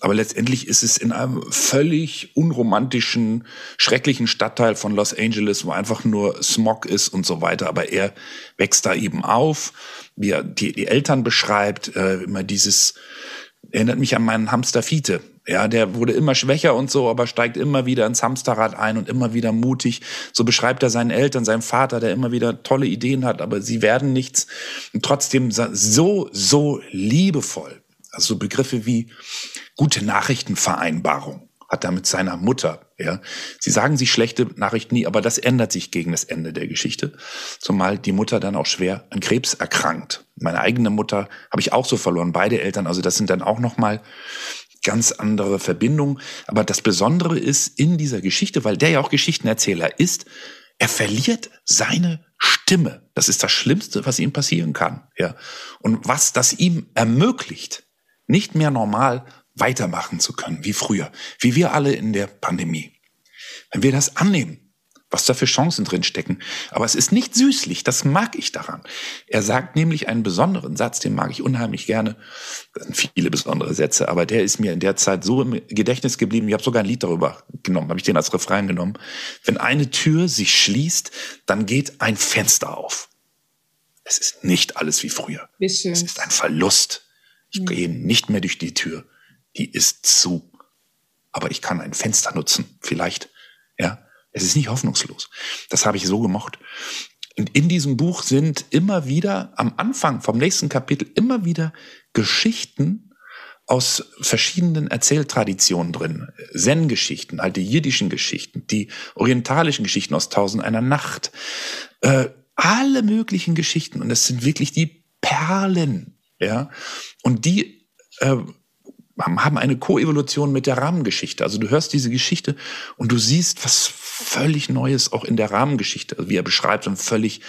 Aber letztendlich ist es in einem völlig unromantischen, schrecklichen Stadtteil von Los Angeles, wo einfach nur Smog ist und so weiter. Aber er wächst da eben auf, wie er die, die Eltern beschreibt, äh, immer dieses, erinnert mich an meinen Hamster Fiete ja, der wurde immer schwächer und so, aber steigt immer wieder ins Hamsterrad ein und immer wieder mutig. So beschreibt er seinen Eltern, seinen Vater, der immer wieder tolle Ideen hat, aber sie werden nichts. Und trotzdem so, so liebevoll. Also so Begriffe wie gute Nachrichtenvereinbarung hat er mit seiner Mutter. Ja, sie sagen sich schlechte Nachrichten nie, aber das ändert sich gegen das Ende der Geschichte, zumal die Mutter dann auch schwer an Krebs erkrankt. Meine eigene Mutter habe ich auch so verloren, beide Eltern. Also das sind dann auch noch mal ganz andere Verbindung. Aber das Besondere ist in dieser Geschichte, weil der ja auch Geschichtenerzähler ist, er verliert seine Stimme. Das ist das Schlimmste, was ihm passieren kann. Ja. Und was das ihm ermöglicht, nicht mehr normal weitermachen zu können wie früher, wie wir alle in der Pandemie. Wenn wir das annehmen, was da für Chancen drin stecken. Aber es ist nicht süßlich, das mag ich daran. Er sagt nämlich einen besonderen Satz, den mag ich unheimlich gerne. Das sind viele besondere Sätze, aber der ist mir in der Zeit so im Gedächtnis geblieben. Ich habe sogar ein Lied darüber genommen, habe ich den als Refrain genommen. Wenn eine Tür sich schließt, dann geht ein Fenster auf. Es ist nicht alles wie früher. Es ist ein Verlust. Ich mhm. gehe nicht mehr durch die Tür. Die ist zu. Aber ich kann ein Fenster nutzen, vielleicht. Ja, es ist nicht hoffnungslos. Das habe ich so gemocht. Und in diesem Buch sind immer wieder am Anfang vom nächsten Kapitel immer wieder Geschichten aus verschiedenen Erzähltraditionen drin. Zen-Geschichten, die jiddischen Geschichten, die orientalischen Geschichten aus Tausend einer Nacht, äh, alle möglichen Geschichten. Und es sind wirklich die Perlen, ja. Und die äh, haben eine Koevolution mit der Rahmengeschichte. Also du hörst diese Geschichte und du siehst was völlig Neues auch in der Rahmengeschichte, also wie er beschreibt, so einen völlig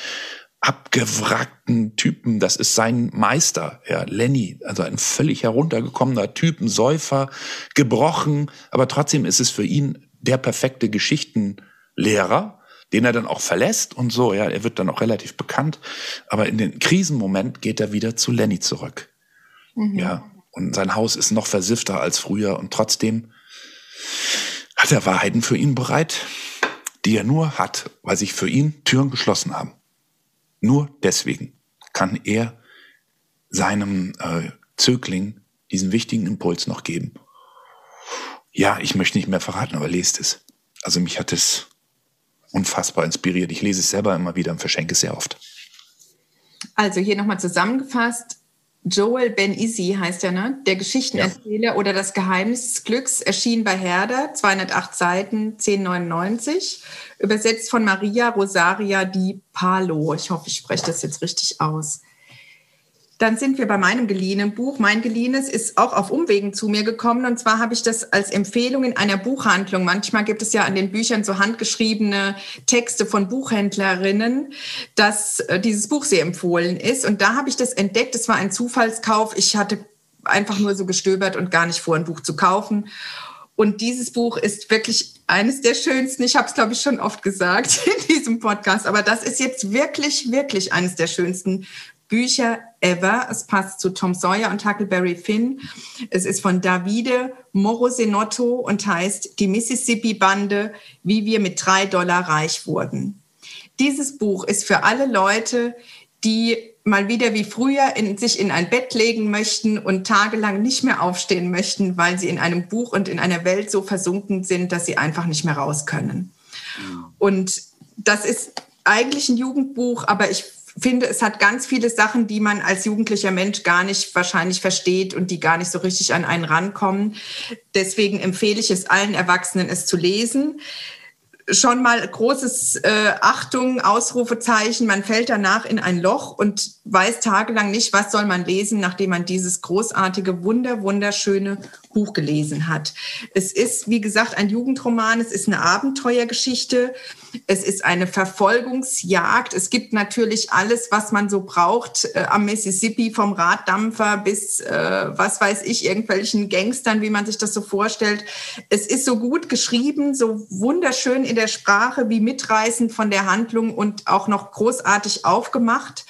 abgewrackten Typen. Das ist sein Meister, ja, Lenny, also ein völlig heruntergekommener Typ, ein Säufer, gebrochen, aber trotzdem ist es für ihn der perfekte Geschichtenlehrer, den er dann auch verlässt und so, ja, er wird dann auch relativ bekannt, aber in den Krisenmoment geht er wieder zu Lenny zurück. Mhm. Ja, und sein Haus ist noch versiffter als früher und trotzdem hat er Wahrheiten für ihn bereit, die er nur hat, weil sich für ihn Türen geschlossen haben. Nur deswegen kann er seinem äh, Zögling diesen wichtigen Impuls noch geben. Ja, ich möchte nicht mehr verraten, aber lest es. Also mich hat es unfassbar inspiriert. Ich lese es selber immer wieder und verschenke es sehr oft. Also hier nochmal zusammengefasst. Joel Ben Isi heißt er, ne? Der Geschichtenerzähler ja. oder das Geheimnis des Glücks erschien bei Herder, 208 Seiten, 1099, übersetzt von Maria Rosaria Di Palo. Ich hoffe, ich spreche das jetzt richtig aus. Dann sind wir bei meinem geliehenen Buch. Mein geliehenes ist auch auf Umwegen zu mir gekommen. Und zwar habe ich das als Empfehlung in einer Buchhandlung. Manchmal gibt es ja an den Büchern so handgeschriebene Texte von Buchhändlerinnen, dass äh, dieses Buch sehr empfohlen ist. Und da habe ich das entdeckt. Es war ein Zufallskauf. Ich hatte einfach nur so gestöbert und gar nicht vor, ein Buch zu kaufen. Und dieses Buch ist wirklich eines der schönsten. Ich habe es, glaube ich, schon oft gesagt (laughs) in diesem Podcast. Aber das ist jetzt wirklich, wirklich eines der schönsten Bücher ever. Es passt zu Tom Sawyer und Huckleberry Finn. Es ist von Davide Morosenotto und heißt Die Mississippi-Bande, wie wir mit drei Dollar reich wurden. Dieses Buch ist für alle Leute, die mal wieder wie früher in, sich in ein Bett legen möchten und tagelang nicht mehr aufstehen möchten, weil sie in einem Buch und in einer Welt so versunken sind, dass sie einfach nicht mehr raus können. Und das ist eigentlich ein Jugendbuch, aber ich finde, es hat ganz viele Sachen, die man als jugendlicher Mensch gar nicht wahrscheinlich versteht und die gar nicht so richtig an einen rankommen. Deswegen empfehle ich es allen Erwachsenen, es zu lesen schon mal großes äh, Achtung, Ausrufezeichen. Man fällt danach in ein Loch und weiß tagelang nicht, was soll man lesen, nachdem man dieses großartige, wunder, wunderschöne Buch gelesen hat. Es ist, wie gesagt, ein Jugendroman. Es ist eine Abenteuergeschichte. Es ist eine Verfolgungsjagd. Es gibt natürlich alles, was man so braucht äh, am Mississippi, vom Raddampfer bis, äh, was weiß ich, irgendwelchen Gangstern, wie man sich das so vorstellt. Es ist so gut geschrieben, so wunderschön in der Sprache, wie mitreißend von der Handlung und auch noch großartig aufgemacht.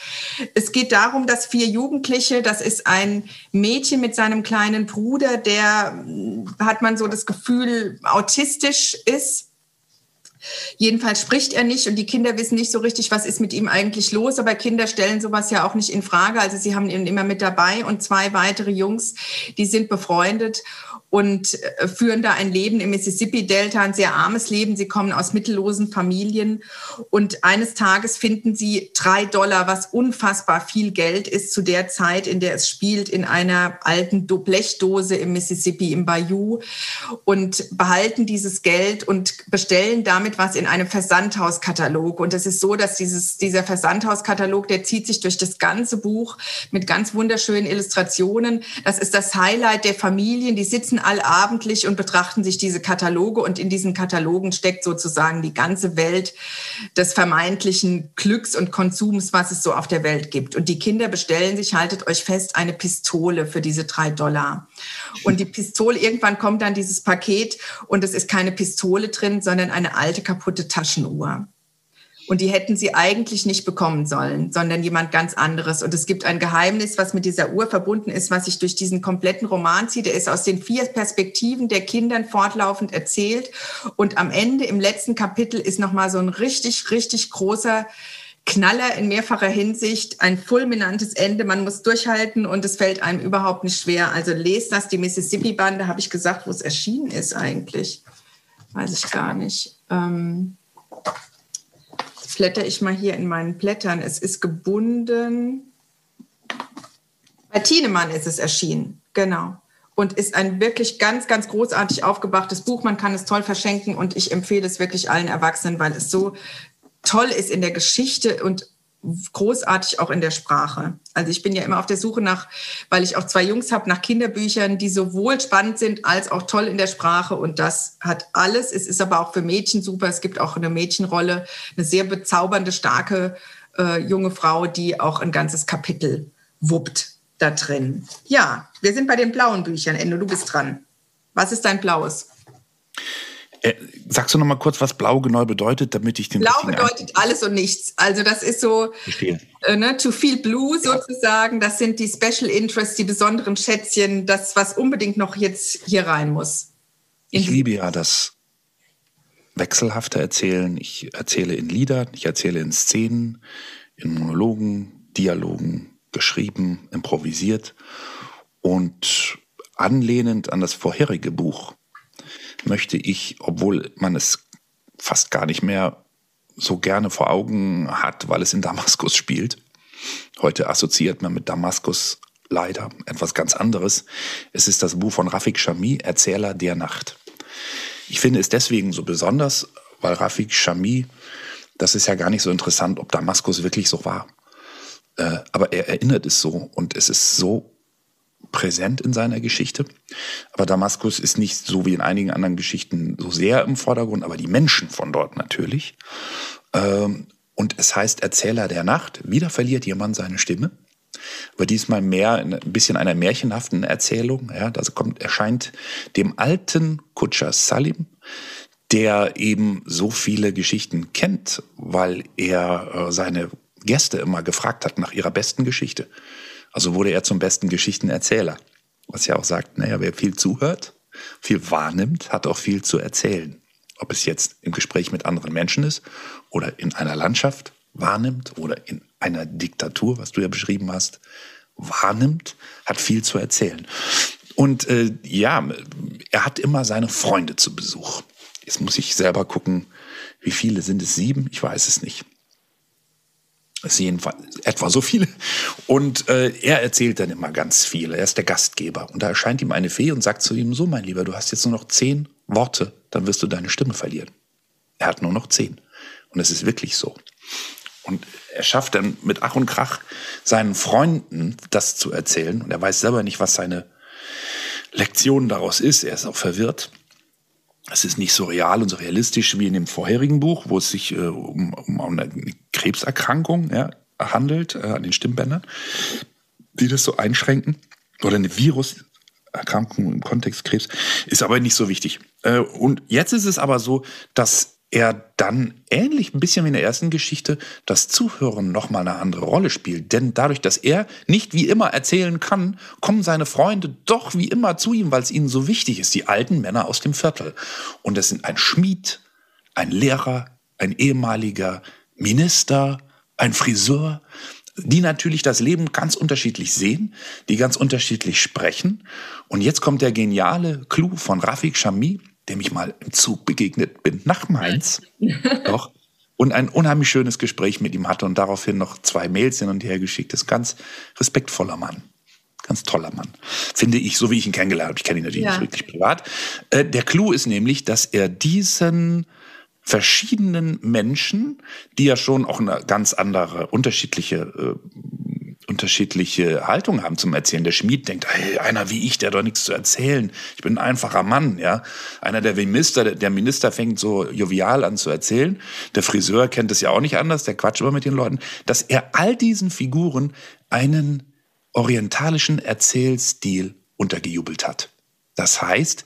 Es geht darum, dass vier Jugendliche, das ist ein Mädchen mit seinem kleinen Bruder, der, hm, hat man so das Gefühl, autistisch ist Jedenfalls spricht er nicht und die Kinder wissen nicht so richtig, was ist mit ihm eigentlich los. Aber Kinder stellen sowas ja auch nicht in Frage. Also sie haben ihn immer mit dabei und zwei weitere Jungs, die sind befreundet und äh, führen da ein Leben im Mississippi-Delta, ein sehr armes Leben. Sie kommen aus mittellosen Familien und eines Tages finden sie drei Dollar, was unfassbar viel Geld ist zu der Zeit, in der es spielt, in einer alten Blechdose im Mississippi, im Bayou und behalten dieses Geld und bestellen damit was in einem Versandhauskatalog. Und es ist so, dass dieses, dieser Versandhauskatalog, der zieht sich durch das ganze Buch mit ganz wunderschönen Illustrationen. Das ist das Highlight der Familien. Die sitzen allabendlich und betrachten sich diese Kataloge und in diesen Katalogen steckt sozusagen die ganze Welt des vermeintlichen Glücks und Konsums, was es so auf der Welt gibt. Und die Kinder bestellen sich, haltet euch fest, eine Pistole für diese drei Dollar. Und die Pistole, irgendwann kommt dann dieses Paket und es ist keine Pistole drin, sondern eine alte kaputte Taschenuhr. Und die hätten sie eigentlich nicht bekommen sollen, sondern jemand ganz anderes. Und es gibt ein Geheimnis, was mit dieser Uhr verbunden ist, was sich durch diesen kompletten Roman zieht. Der ist aus den vier Perspektiven der Kindern fortlaufend erzählt. Und am Ende, im letzten Kapitel, ist nochmal so ein richtig, richtig großer Knaller in mehrfacher Hinsicht, ein fulminantes Ende. Man muss durchhalten und es fällt einem überhaupt nicht schwer. Also lest das, die Mississippi-Bande, habe ich gesagt, wo es erschienen ist eigentlich. Weiß ich gar nicht. Ähm blätter ich mal hier in meinen Blättern. Es ist gebunden. Bei Tienemann ist es erschienen, genau. Und ist ein wirklich ganz, ganz großartig aufgebachtes Buch. Man kann es toll verschenken und ich empfehle es wirklich allen Erwachsenen, weil es so toll ist in der Geschichte und großartig auch in der Sprache. Also ich bin ja immer auf der Suche nach, weil ich auch zwei Jungs habe, nach Kinderbüchern, die sowohl spannend sind als auch toll in der Sprache. Und das hat alles. Es ist aber auch für Mädchen super. Es gibt auch eine Mädchenrolle, eine sehr bezaubernde, starke äh, junge Frau, die auch ein ganzes Kapitel wuppt da drin. Ja, wir sind bei den blauen Büchern. Endo, du bist dran. Was ist dein blaues? Äh, sagst du noch mal kurz, was blau genau bedeutet, damit ich den Blau bedeutet alles und nichts. Also das ist so äh, ne, to feel blue sozusagen. Das sind die Special Interests, die besonderen Schätzchen, das was unbedingt noch jetzt hier rein muss. ich liebe ja das wechselhafte Erzählen. Ich erzähle in Liedern, ich erzähle in Szenen, in Monologen, Dialogen, geschrieben, improvisiert und anlehnend an das vorherige Buch möchte ich, obwohl man es fast gar nicht mehr so gerne vor Augen hat, weil es in Damaskus spielt. Heute assoziiert man mit Damaskus leider etwas ganz anderes. Es ist das Buch von Rafik Shami, Erzähler der Nacht. Ich finde es deswegen so besonders, weil Rafik Shami, das ist ja gar nicht so interessant, ob Damaskus wirklich so war. Äh, aber er erinnert es so und es ist so präsent in seiner Geschichte. Aber Damaskus ist nicht so wie in einigen anderen Geschichten so sehr im Vordergrund, aber die Menschen von dort natürlich. Ähm, und es heißt Erzähler der Nacht. Wieder verliert jemand seine Stimme. Aber diesmal mehr ein bisschen einer märchenhaften Erzählung. Ja, das kommt, erscheint dem alten Kutscher Salim, der eben so viele Geschichten kennt, weil er äh, seine Gäste immer gefragt hat nach ihrer besten Geschichte. Also wurde er zum besten Geschichtenerzähler. Was ja auch sagt, naja, wer viel zuhört, viel wahrnimmt, hat auch viel zu erzählen. Ob es jetzt im Gespräch mit anderen Menschen ist oder in einer Landschaft wahrnimmt oder in einer Diktatur, was du ja beschrieben hast, wahrnimmt, hat viel zu erzählen. Und äh, ja, er hat immer seine Freunde zu Besuch. Jetzt muss ich selber gucken, wie viele sind es? Sieben? Ich weiß es nicht. Es sind jedenfalls etwa so viele. Und äh, er erzählt dann immer ganz viel. Er ist der Gastgeber. Und da erscheint ihm eine Fee und sagt zu ihm, so mein Lieber, du hast jetzt nur noch zehn Worte, dann wirst du deine Stimme verlieren. Er hat nur noch zehn. Und es ist wirklich so. Und er schafft dann mit Ach und Krach seinen Freunden das zu erzählen. Und er weiß selber nicht, was seine Lektion daraus ist. Er ist auch verwirrt. Es ist nicht so real und so realistisch wie in dem vorherigen Buch, wo es sich äh, um, um eine Krebserkrankung ja, handelt, äh, an den Stimmbändern, die das so einschränken. Oder eine Viruserkrankung im Kontext Krebs. Ist aber nicht so wichtig. Äh, und jetzt ist es aber so, dass er dann ähnlich ein bisschen wie in der ersten Geschichte das Zuhören nochmal eine andere Rolle spielt. Denn dadurch, dass er nicht wie immer erzählen kann, kommen seine Freunde doch wie immer zu ihm, weil es ihnen so wichtig ist, die alten Männer aus dem Viertel. Und das sind ein Schmied, ein Lehrer, ein ehemaliger Minister, ein Friseur, die natürlich das Leben ganz unterschiedlich sehen, die ganz unterschiedlich sprechen. Und jetzt kommt der geniale Clou von Rafik Shami, dem ich mal im Zug begegnet bin, nach Mainz. (laughs) Doch. Und ein unheimlich schönes Gespräch mit ihm hatte und daraufhin noch zwei Mails hin und her geschickt. Das ist ganz respektvoller Mann. Ganz toller Mann. Finde ich, so wie ich ihn kennengelernt habe. Ich kenne ihn natürlich ja. nicht wirklich privat. Äh, der Clou ist nämlich, dass er diesen verschiedenen Menschen, die ja schon auch eine ganz andere, unterschiedliche äh, unterschiedliche Haltung haben zum Erzählen. Der Schmied denkt, hey, einer wie ich, der hat doch nichts zu erzählen. Ich bin ein einfacher Mann, ja. Einer der Minister, der Minister fängt so jovial an zu erzählen. Der Friseur kennt es ja auch nicht anders, der quatscht immer mit den Leuten. Dass er all diesen Figuren einen orientalischen Erzählstil untergejubelt hat. Das heißt,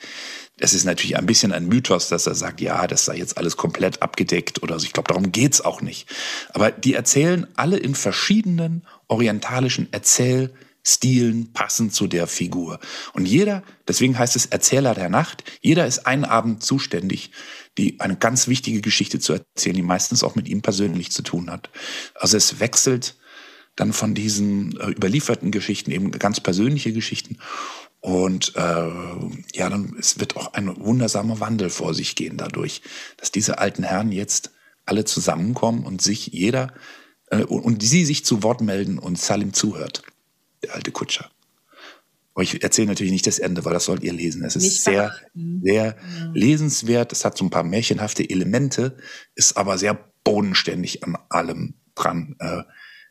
es ist natürlich ein bisschen ein Mythos, dass er sagt, ja, das sei jetzt alles komplett abgedeckt oder so. Ich glaube, darum geht's auch nicht. Aber die erzählen alle in verschiedenen orientalischen Erzählstilen passend zu der Figur. Und jeder, deswegen heißt es Erzähler der Nacht, jeder ist einen Abend zuständig, die eine ganz wichtige Geschichte zu erzählen, die meistens auch mit ihm persönlich zu tun hat. Also es wechselt dann von diesen äh, überlieferten Geschichten eben ganz persönliche Geschichten. Und äh, ja, dann es wird auch ein wundersamer Wandel vor sich gehen dadurch, dass diese alten Herren jetzt alle zusammenkommen und sich jeder äh, und sie sich zu Wort melden und Salim zuhört, der alte Kutscher. Aber ich erzähle natürlich nicht das Ende, weil das sollt ihr lesen. Es ist nicht sehr, sehr ja. lesenswert. Es hat so ein paar märchenhafte Elemente, ist aber sehr bodenständig an allem dran. Äh,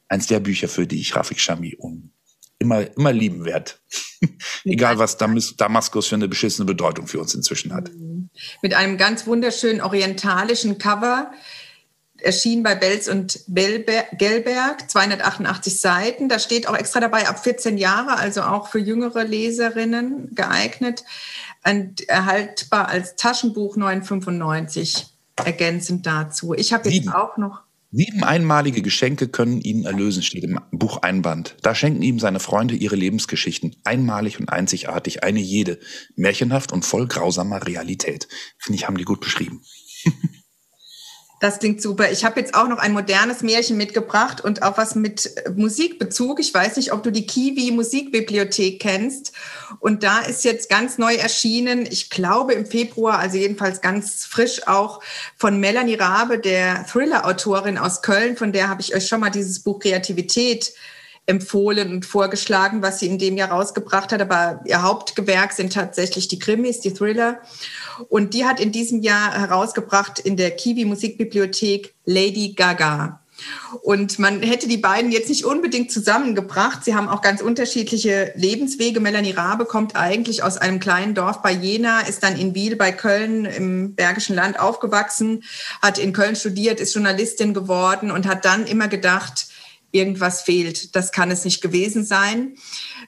eins der Bücher, für die ich Rafik Shami um immer, immer lieben werde. (laughs) Egal, was Damas Damaskus für eine beschissene Bedeutung für uns inzwischen hat. Mit einem ganz wunderschönen orientalischen Cover. Erschien bei Belz und Gelberg, 288 Seiten. Da steht auch extra dabei, ab 14 Jahre, also auch für jüngere Leserinnen geeignet. Und erhaltbar als Taschenbuch 995 ergänzend dazu. Ich habe jetzt auch noch Sieben einmalige Geschenke können ihn erlösen, steht im Buch Einband. Da schenken ihm seine Freunde ihre Lebensgeschichten. Einmalig und einzigartig, eine jede. Märchenhaft und voll grausamer Realität. Finde ich, haben die gut beschrieben. (laughs) Das klingt super. Ich habe jetzt auch noch ein modernes Märchen mitgebracht und auch was mit Musikbezug. Ich weiß nicht, ob du die Kiwi Musikbibliothek kennst. Und da ist jetzt ganz neu erschienen, ich glaube im Februar, also jedenfalls ganz frisch auch von Melanie Rabe, der Thriller-Autorin aus Köln. Von der habe ich euch schon mal dieses Buch Kreativität empfohlen und vorgeschlagen, was sie in dem Jahr rausgebracht hat. Aber ihr Hauptgewerk sind tatsächlich die Krimis, die Thriller. Und die hat in diesem Jahr herausgebracht in der Kiwi Musikbibliothek Lady Gaga. Und man hätte die beiden jetzt nicht unbedingt zusammengebracht. Sie haben auch ganz unterschiedliche Lebenswege. Melanie Rabe kommt eigentlich aus einem kleinen Dorf bei Jena, ist dann in Wiel bei Köln im Bergischen Land aufgewachsen, hat in Köln studiert, ist Journalistin geworden und hat dann immer gedacht, irgendwas fehlt. Das kann es nicht gewesen sein.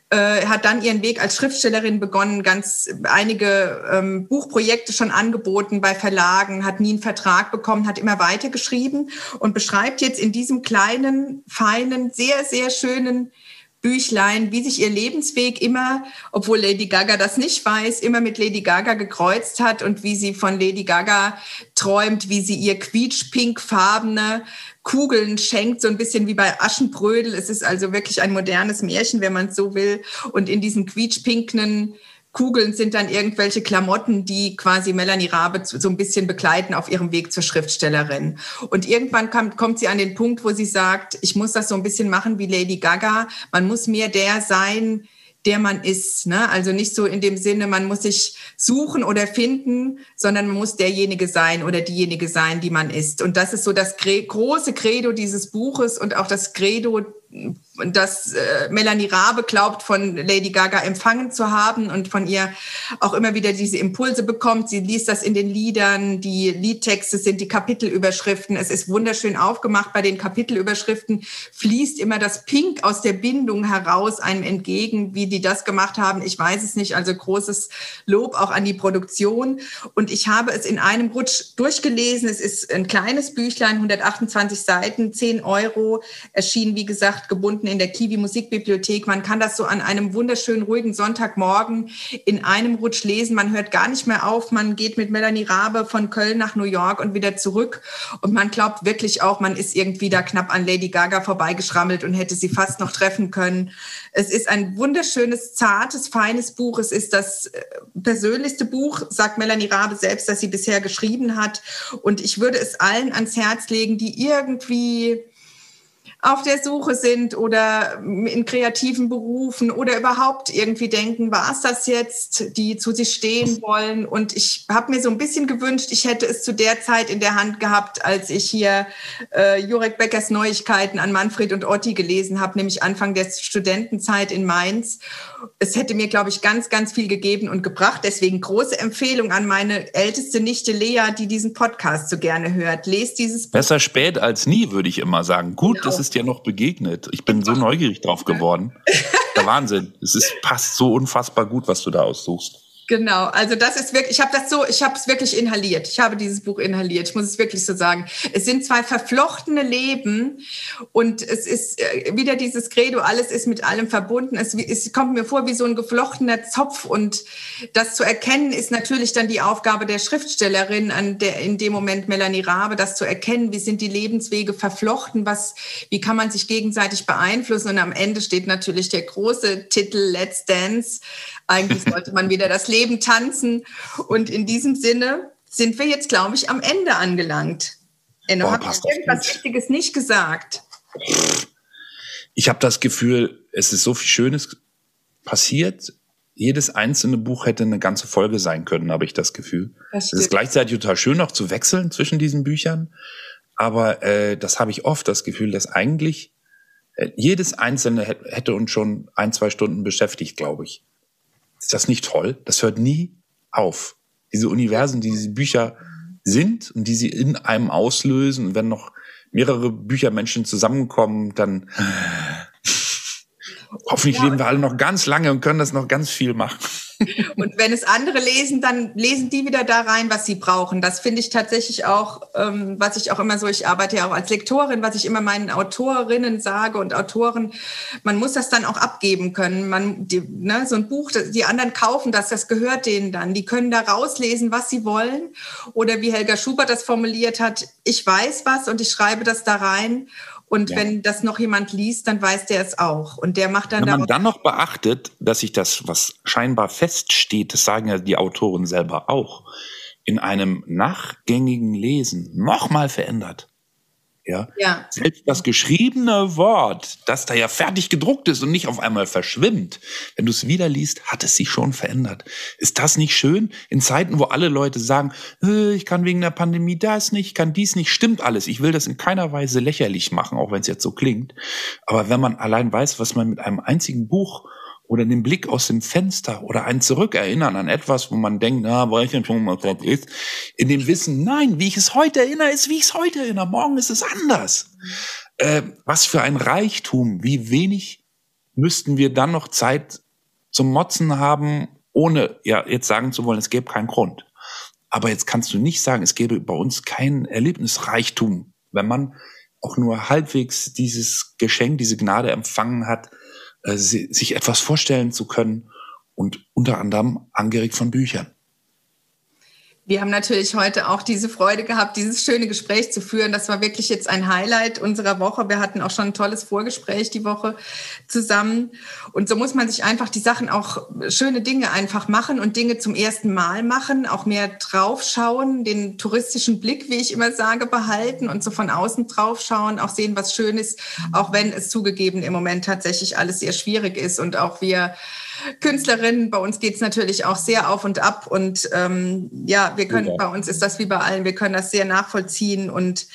Äh, hat dann ihren Weg als Schriftstellerin begonnen, ganz einige ähm, Buchprojekte schon angeboten bei Verlagen, hat nie einen Vertrag bekommen, hat immer weiter geschrieben und beschreibt jetzt in diesem kleinen, feinen, sehr, sehr schönen Büchlein, wie sich ihr Lebensweg immer, obwohl Lady Gaga das nicht weiß, immer mit Lady Gaga gekreuzt hat und wie sie von Lady Gaga träumt, wie sie ihr quietschpinkfarbene Kugeln schenkt, so ein bisschen wie bei Aschenbrödel. Es ist also wirklich ein modernes Märchen, wenn man es so will. Und in diesen quietschpinknen Kugeln sind dann irgendwelche Klamotten, die quasi Melanie Rabe so ein bisschen begleiten auf ihrem Weg zur Schriftstellerin. Und irgendwann kommt, kommt sie an den Punkt, wo sie sagt, ich muss das so ein bisschen machen wie Lady Gaga. Man muss mehr der sein, der man ist. Ne? Also nicht so in dem Sinne, man muss sich suchen oder finden, sondern man muss derjenige sein oder diejenige sein, die man ist. Und das ist so das große Credo dieses Buches und auch das Credo dass äh, Melanie Rabe glaubt, von Lady Gaga empfangen zu haben und von ihr auch immer wieder diese Impulse bekommt. Sie liest das in den Liedern, die Liedtexte sind die Kapitelüberschriften. Es ist wunderschön aufgemacht. Bei den Kapitelüberschriften fließt immer das Pink aus der Bindung heraus einem entgegen. Wie die das gemacht haben, ich weiß es nicht. Also großes Lob auch an die Produktion. Und ich habe es in einem Rutsch durchgelesen. Es ist ein kleines Büchlein, 128 Seiten, 10 Euro, erschienen, wie gesagt, gebunden in der Kiwi Musikbibliothek. Man kann das so an einem wunderschönen, ruhigen Sonntagmorgen in einem Rutsch lesen. Man hört gar nicht mehr auf. Man geht mit Melanie Rabe von Köln nach New York und wieder zurück. Und man glaubt wirklich auch, man ist irgendwie da knapp an Lady Gaga vorbeigeschrammelt und hätte sie fast noch treffen können. Es ist ein wunderschönes, zartes, feines Buch. Es ist das äh, persönlichste Buch, sagt Melanie Rabe selbst, das sie bisher geschrieben hat. Und ich würde es allen ans Herz legen, die irgendwie auf der Suche sind oder in kreativen Berufen oder überhaupt irgendwie denken, war es das jetzt, die zu sich stehen wollen. Und ich habe mir so ein bisschen gewünscht, ich hätte es zu der Zeit in der Hand gehabt, als ich hier äh, Jurek Beckers Neuigkeiten an Manfred und Otti gelesen habe, nämlich Anfang der Studentenzeit in Mainz. Es hätte mir, glaube ich, ganz, ganz viel gegeben und gebracht. Deswegen große Empfehlung an meine älteste Nichte Lea, die diesen Podcast so gerne hört. Lest dieses Buch. Besser spät als nie, würde ich immer sagen. Gut, genau. das ist ja noch begegnet. Ich bin so neugierig drauf geworden. (laughs) Der Wahnsinn. Es ist, passt so unfassbar gut, was du da aussuchst. Genau, also das ist wirklich, ich habe das so, ich habe es wirklich inhaliert. Ich habe dieses Buch inhaliert. Ich muss es wirklich so sagen. Es sind zwei verflochtene Leben und es ist äh, wieder dieses Credo, alles ist mit allem verbunden. Es, es kommt mir vor wie so ein geflochtener Zopf und das zu erkennen ist natürlich dann die Aufgabe der Schriftstellerin, an der in dem Moment Melanie Rabe, das zu erkennen, wie sind die Lebenswege verflochten, was, wie kann man sich gegenseitig beeinflussen und am Ende steht natürlich der große Titel Let's Dance eigentlich sollte man wieder das Leben tanzen. Und in diesem Sinne sind wir jetzt, glaube ich, am Ende angelangt. Enno, hat irgendwas Wichtiges nicht gesagt? Ich habe das Gefühl, es ist so viel Schönes passiert. Jedes einzelne Buch hätte eine ganze Folge sein können, habe ich das Gefühl. Das es ist gleichzeitig total schön, auch zu wechseln zwischen diesen Büchern. Aber äh, das habe ich oft das Gefühl, dass eigentlich äh, jedes einzelne hätte uns schon ein, zwei Stunden beschäftigt, glaube ich. Ist das nicht toll? Das hört nie auf. Diese Universen, die diese Bücher sind und die sie in einem auslösen. Und wenn noch mehrere Büchermenschen zusammenkommen, dann (laughs) hoffentlich ja. leben wir alle noch ganz lange und können das noch ganz viel machen. (laughs) Und wenn es andere lesen, dann lesen die wieder da rein, was sie brauchen. Das finde ich tatsächlich auch, ähm, was ich auch immer so, ich arbeite ja auch als Lektorin, was ich immer meinen Autorinnen sage und Autoren, man muss das dann auch abgeben können. Man, die, ne, so ein Buch, die anderen kaufen das, das gehört denen dann. Die können da rauslesen, was sie wollen. Oder wie Helga Schubert das formuliert hat, ich weiß was und ich schreibe das da rein. Und ja. wenn das noch jemand liest, dann weiß der es auch. Und der macht dann. Wenn man dann noch beachtet, dass sich das, was scheinbar feststeht, das sagen ja die Autoren selber auch, in einem nachgängigen Lesen nochmal verändert. Ja? ja. Selbst das geschriebene Wort, das da ja fertig gedruckt ist und nicht auf einmal verschwimmt, wenn du es wieder liest, hat es sich schon verändert. Ist das nicht schön? In Zeiten, wo alle Leute sagen, äh, ich kann wegen der Pandemie das nicht, ich kann dies nicht, stimmt alles. Ich will das in keiner Weise lächerlich machen, auch wenn es jetzt so klingt. Aber wenn man allein weiß, was man mit einem einzigen Buch oder den Blick aus dem Fenster oder ein Zurückerinnern an etwas, wo man denkt, na, weiß ich schon, was das ist, in dem Wissen, nein, wie ich es heute erinnere, ist, wie ich es heute erinnere, morgen ist es anders. Äh, was für ein Reichtum, wie wenig müssten wir dann noch Zeit zum Motzen haben, ohne ja jetzt sagen zu wollen, es gäbe keinen Grund. Aber jetzt kannst du nicht sagen, es gäbe bei uns kein Erlebnisreichtum, wenn man auch nur halbwegs dieses Geschenk, diese Gnade empfangen hat, äh, sich etwas vorstellen zu können und unter anderem angeregt von Büchern. Wir haben natürlich heute auch diese Freude gehabt, dieses schöne Gespräch zu führen. Das war wirklich jetzt ein Highlight unserer Woche. Wir hatten auch schon ein tolles Vorgespräch die Woche zusammen. Und so muss man sich einfach die Sachen auch schöne Dinge einfach machen und Dinge zum ersten Mal machen, auch mehr draufschauen, den touristischen Blick, wie ich immer sage, behalten und so von außen draufschauen, auch sehen, was schön ist, auch wenn es zugegeben im Moment tatsächlich alles sehr schwierig ist und auch wir Künstlerinnen. Bei uns geht es natürlich auch sehr auf und ab. Und ähm, ja, wir können, ja. bei uns ist das wie bei allen, wir können das sehr nachvollziehen. Und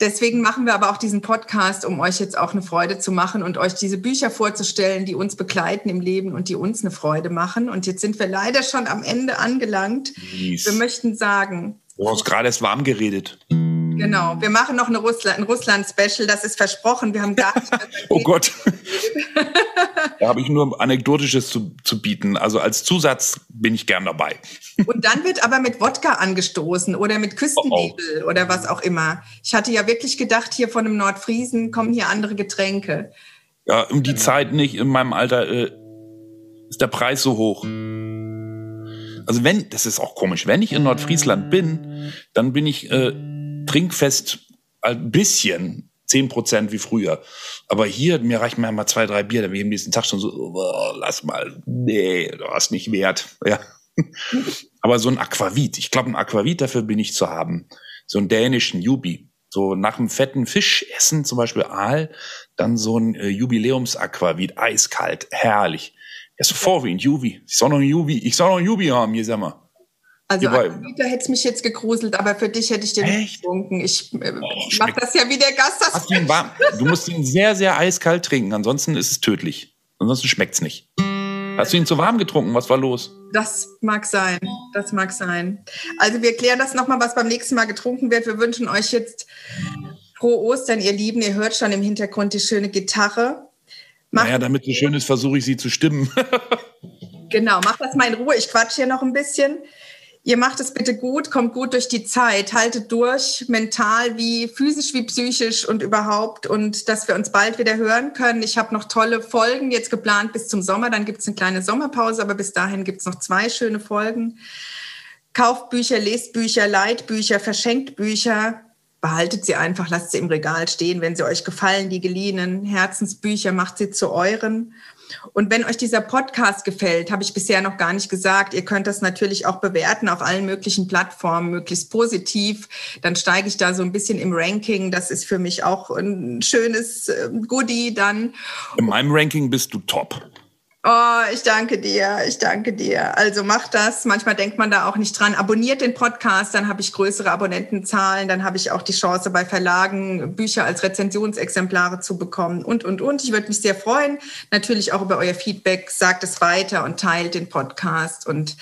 deswegen machen wir aber auch diesen Podcast, um euch jetzt auch eine Freude zu machen und euch diese Bücher vorzustellen, die uns begleiten im Leben und die uns eine Freude machen. Und jetzt sind wir leider schon am Ende angelangt. Mies. Wir möchten sagen. Du hast gerade erst warm geredet. Genau, wir machen noch eine Russland, ein Russland-Special, das ist versprochen. Wir haben gar nicht. (laughs) oh Gott. da habe ich nur Anekdotisches zu, zu bieten. Also als Zusatz bin ich gern dabei. Und dann wird aber mit Wodka angestoßen oder mit Küstennebel oh oh. oder was auch immer. Ich hatte ja wirklich gedacht, hier von einem Nordfriesen kommen hier andere Getränke. Ja, um die Zeit nicht, in meinem Alter äh, ist der Preis so hoch. Also wenn, das ist auch komisch, wenn ich in Nordfriesland bin, dann bin ich äh, trinkfest ein bisschen, zehn Prozent wie früher. Aber hier, mir reichen mir mal zwei, drei Bier, dann bin ich am nächsten Tag schon so, oh, lass mal, nee, du hast nicht wert. (laughs) Ja. Aber so ein Aquavit, ich glaube, ein Aquavit, dafür bin ich zu haben. So einen dänischen Jubi. So nach einem fetten Fisch essen, zum Beispiel Aal, dann so ein äh, Jubiläums-Aquavit, eiskalt, herrlich. Ja, so vor wie ein Jubi. Ich soll noch ein Jubi, ich soll noch ein Jubi haben, hier sag mal. Also Anita hätte es mich jetzt gegruselt, aber für dich hätte ich den nicht getrunken. Ich äh, oh, mache das ja wie der Gast. Das du, warm, du musst ihn sehr, sehr eiskalt trinken, ansonsten ist es tödlich. Ansonsten schmeckt es nicht. Hast du ihn zu warm getrunken? Was war los? Das mag sein. Das mag sein. Also wir klären das nochmal, was beim nächsten Mal getrunken wird. Wir wünschen euch jetzt frohe Ostern, ihr Lieben. Ihr hört schon im Hintergrund die schöne Gitarre. Macht naja, damit sie schön ist, versuche ich sie zu stimmen. (laughs) genau, mach das mal in Ruhe. Ich quatsch hier noch ein bisschen. Ihr macht es bitte gut, kommt gut durch die Zeit, haltet durch, mental wie physisch wie psychisch und überhaupt und dass wir uns bald wieder hören können. Ich habe noch tolle Folgen jetzt geplant bis zum Sommer, dann gibt es eine kleine Sommerpause, aber bis dahin gibt es noch zwei schöne Folgen. Kauft Bücher, lest Bücher, leiht Bücher, verschenkt Bücher, behaltet sie einfach, lasst sie im Regal stehen, wenn sie euch gefallen, die geliehenen Herzensbücher, macht sie zu euren und wenn euch dieser Podcast gefällt, habe ich bisher noch gar nicht gesagt, ihr könnt das natürlich auch bewerten auf allen möglichen Plattformen, möglichst positiv. Dann steige ich da so ein bisschen im Ranking. Das ist für mich auch ein schönes ähm, Goodie dann. In meinem Ranking bist du top. Oh, ich danke dir, ich danke dir. Also mach das. Manchmal denkt man da auch nicht dran. Abonniert den Podcast, dann habe ich größere Abonnentenzahlen, dann habe ich auch die Chance bei Verlagen Bücher als Rezensionsexemplare zu bekommen und und und. Ich würde mich sehr freuen. Natürlich auch über euer Feedback. Sagt es weiter und teilt den Podcast und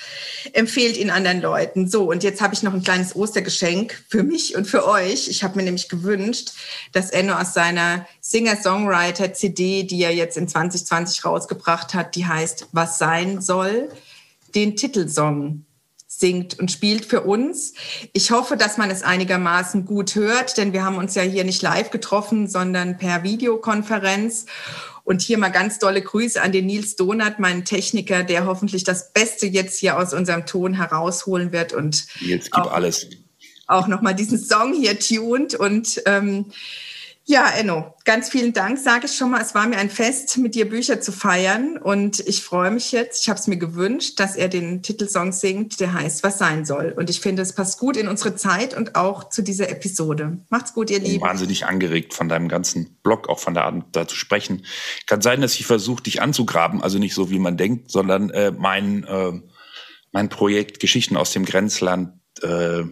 empfehlt ihn anderen Leuten. So und jetzt habe ich noch ein kleines Ostergeschenk für mich und für euch. Ich habe mir nämlich gewünscht, dass Enno aus seiner Singer-Songwriter-CD, die er jetzt in 2020 rausgebracht hat, die heißt Was sein soll, den Titelsong singt und spielt für uns. Ich hoffe, dass man es einigermaßen gut hört, denn wir haben uns ja hier nicht live getroffen, sondern per Videokonferenz. Und hier mal ganz dolle Grüße an den Nils Donat, meinen Techniker, der hoffentlich das Beste jetzt hier aus unserem Ton herausholen wird und jetzt gib auch, alles. Auch nochmal diesen Song hier tuned und ähm, ja, Enno, ganz vielen Dank, sage ich schon mal. Es war mir ein Fest, mit dir Bücher zu feiern und ich freue mich jetzt, ich habe es mir gewünscht, dass er den Titelsong singt, der heißt Was sein soll. Und ich finde, es passt gut in unsere Zeit und auch zu dieser Episode. Macht's gut, ihr Lieben. Wahnsinnig angeregt von deinem ganzen Blog, auch von der Art, da zu sprechen. Kann sein, dass ich versuche, dich anzugraben, also nicht so, wie man denkt, sondern äh, mein, äh, mein Projekt Geschichten aus dem Grenzland äh,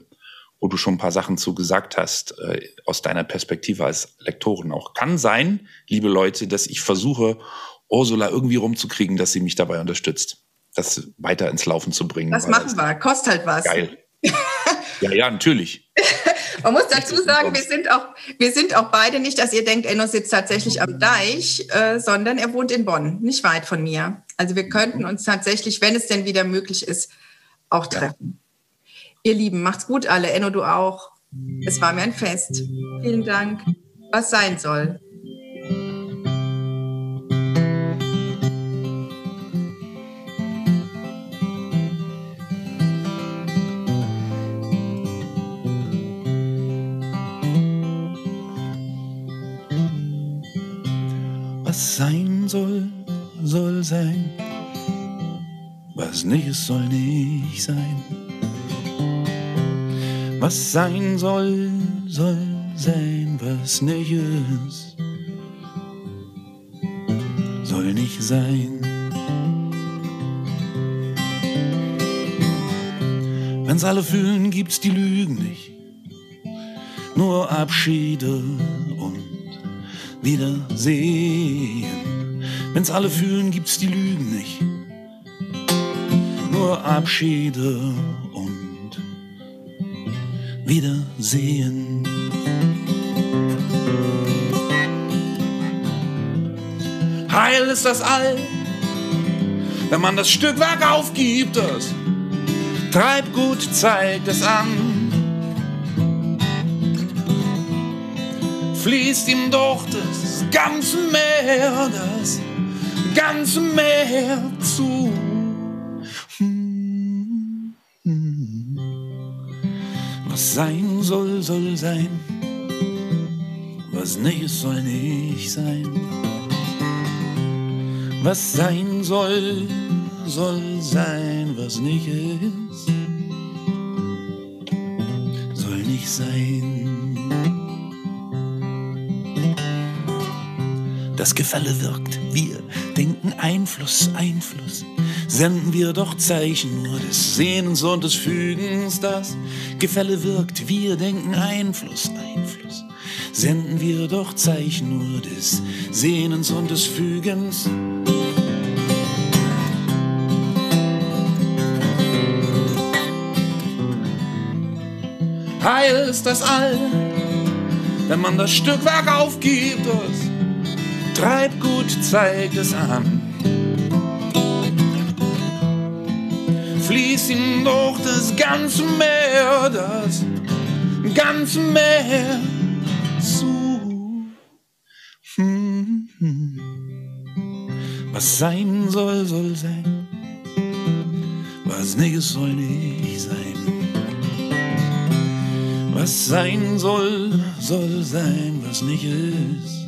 wo du schon ein paar Sachen zu gesagt hast, äh, aus deiner Perspektive als Lektorin auch. Kann sein, liebe Leute, dass ich versuche, Ursula irgendwie rumzukriegen, dass sie mich dabei unterstützt, das weiter ins Laufen zu bringen. Das machen wir, kostet halt was. Geil. (laughs) ja, ja, natürlich. (laughs) Man muss dazu sagen, wir sind auch, wir sind auch beide nicht, dass ihr denkt, Enno sitzt tatsächlich am Deich, äh, sondern er wohnt in Bonn, nicht weit von mir. Also wir könnten uns tatsächlich, wenn es denn wieder möglich ist, auch treffen. Ihr Lieben, macht's gut alle. Enno, du auch. Es war mir ein Fest. Vielen Dank. Was sein soll. Was sein soll, soll sein. Was nicht ist, soll nicht sein. Was sein soll, soll sein, was nicht ist, soll nicht sein. Wenn's alle fühlen, gibt's die Lügen nicht, nur Abschiede und Wiedersehen. Wenn's alle fühlen, gibt's die Lügen nicht, nur Abschiede wiedersehen. Heil ist das All, wenn man das Stückwerk aufgibt, das Treibgut zeigt es an. Fließt ihm doch das ganze Meer, das ganze Meer zu. Was sein soll, soll sein. Was nicht soll nicht sein. Was sein soll, soll sein. Was nicht ist, soll nicht sein. Das Gefälle wirkt, wir denken Einfluss, Einfluss senden wir doch Zeichen nur des Sehnens und des Fügens. Das Gefälle wirkt, wir denken Einfluss, Einfluss. Senden wir doch Zeichen nur des Sehnens und des Fügens. Heil ist das All, wenn man das Stückwerk aufgibt, das Treibgut zeigt es an. Fließt ihm doch das ganze Meer, das ganze Meer zu. Hm. Was sein soll, soll sein. Was nicht soll nicht sein. Was sein soll, soll sein, was nicht ist.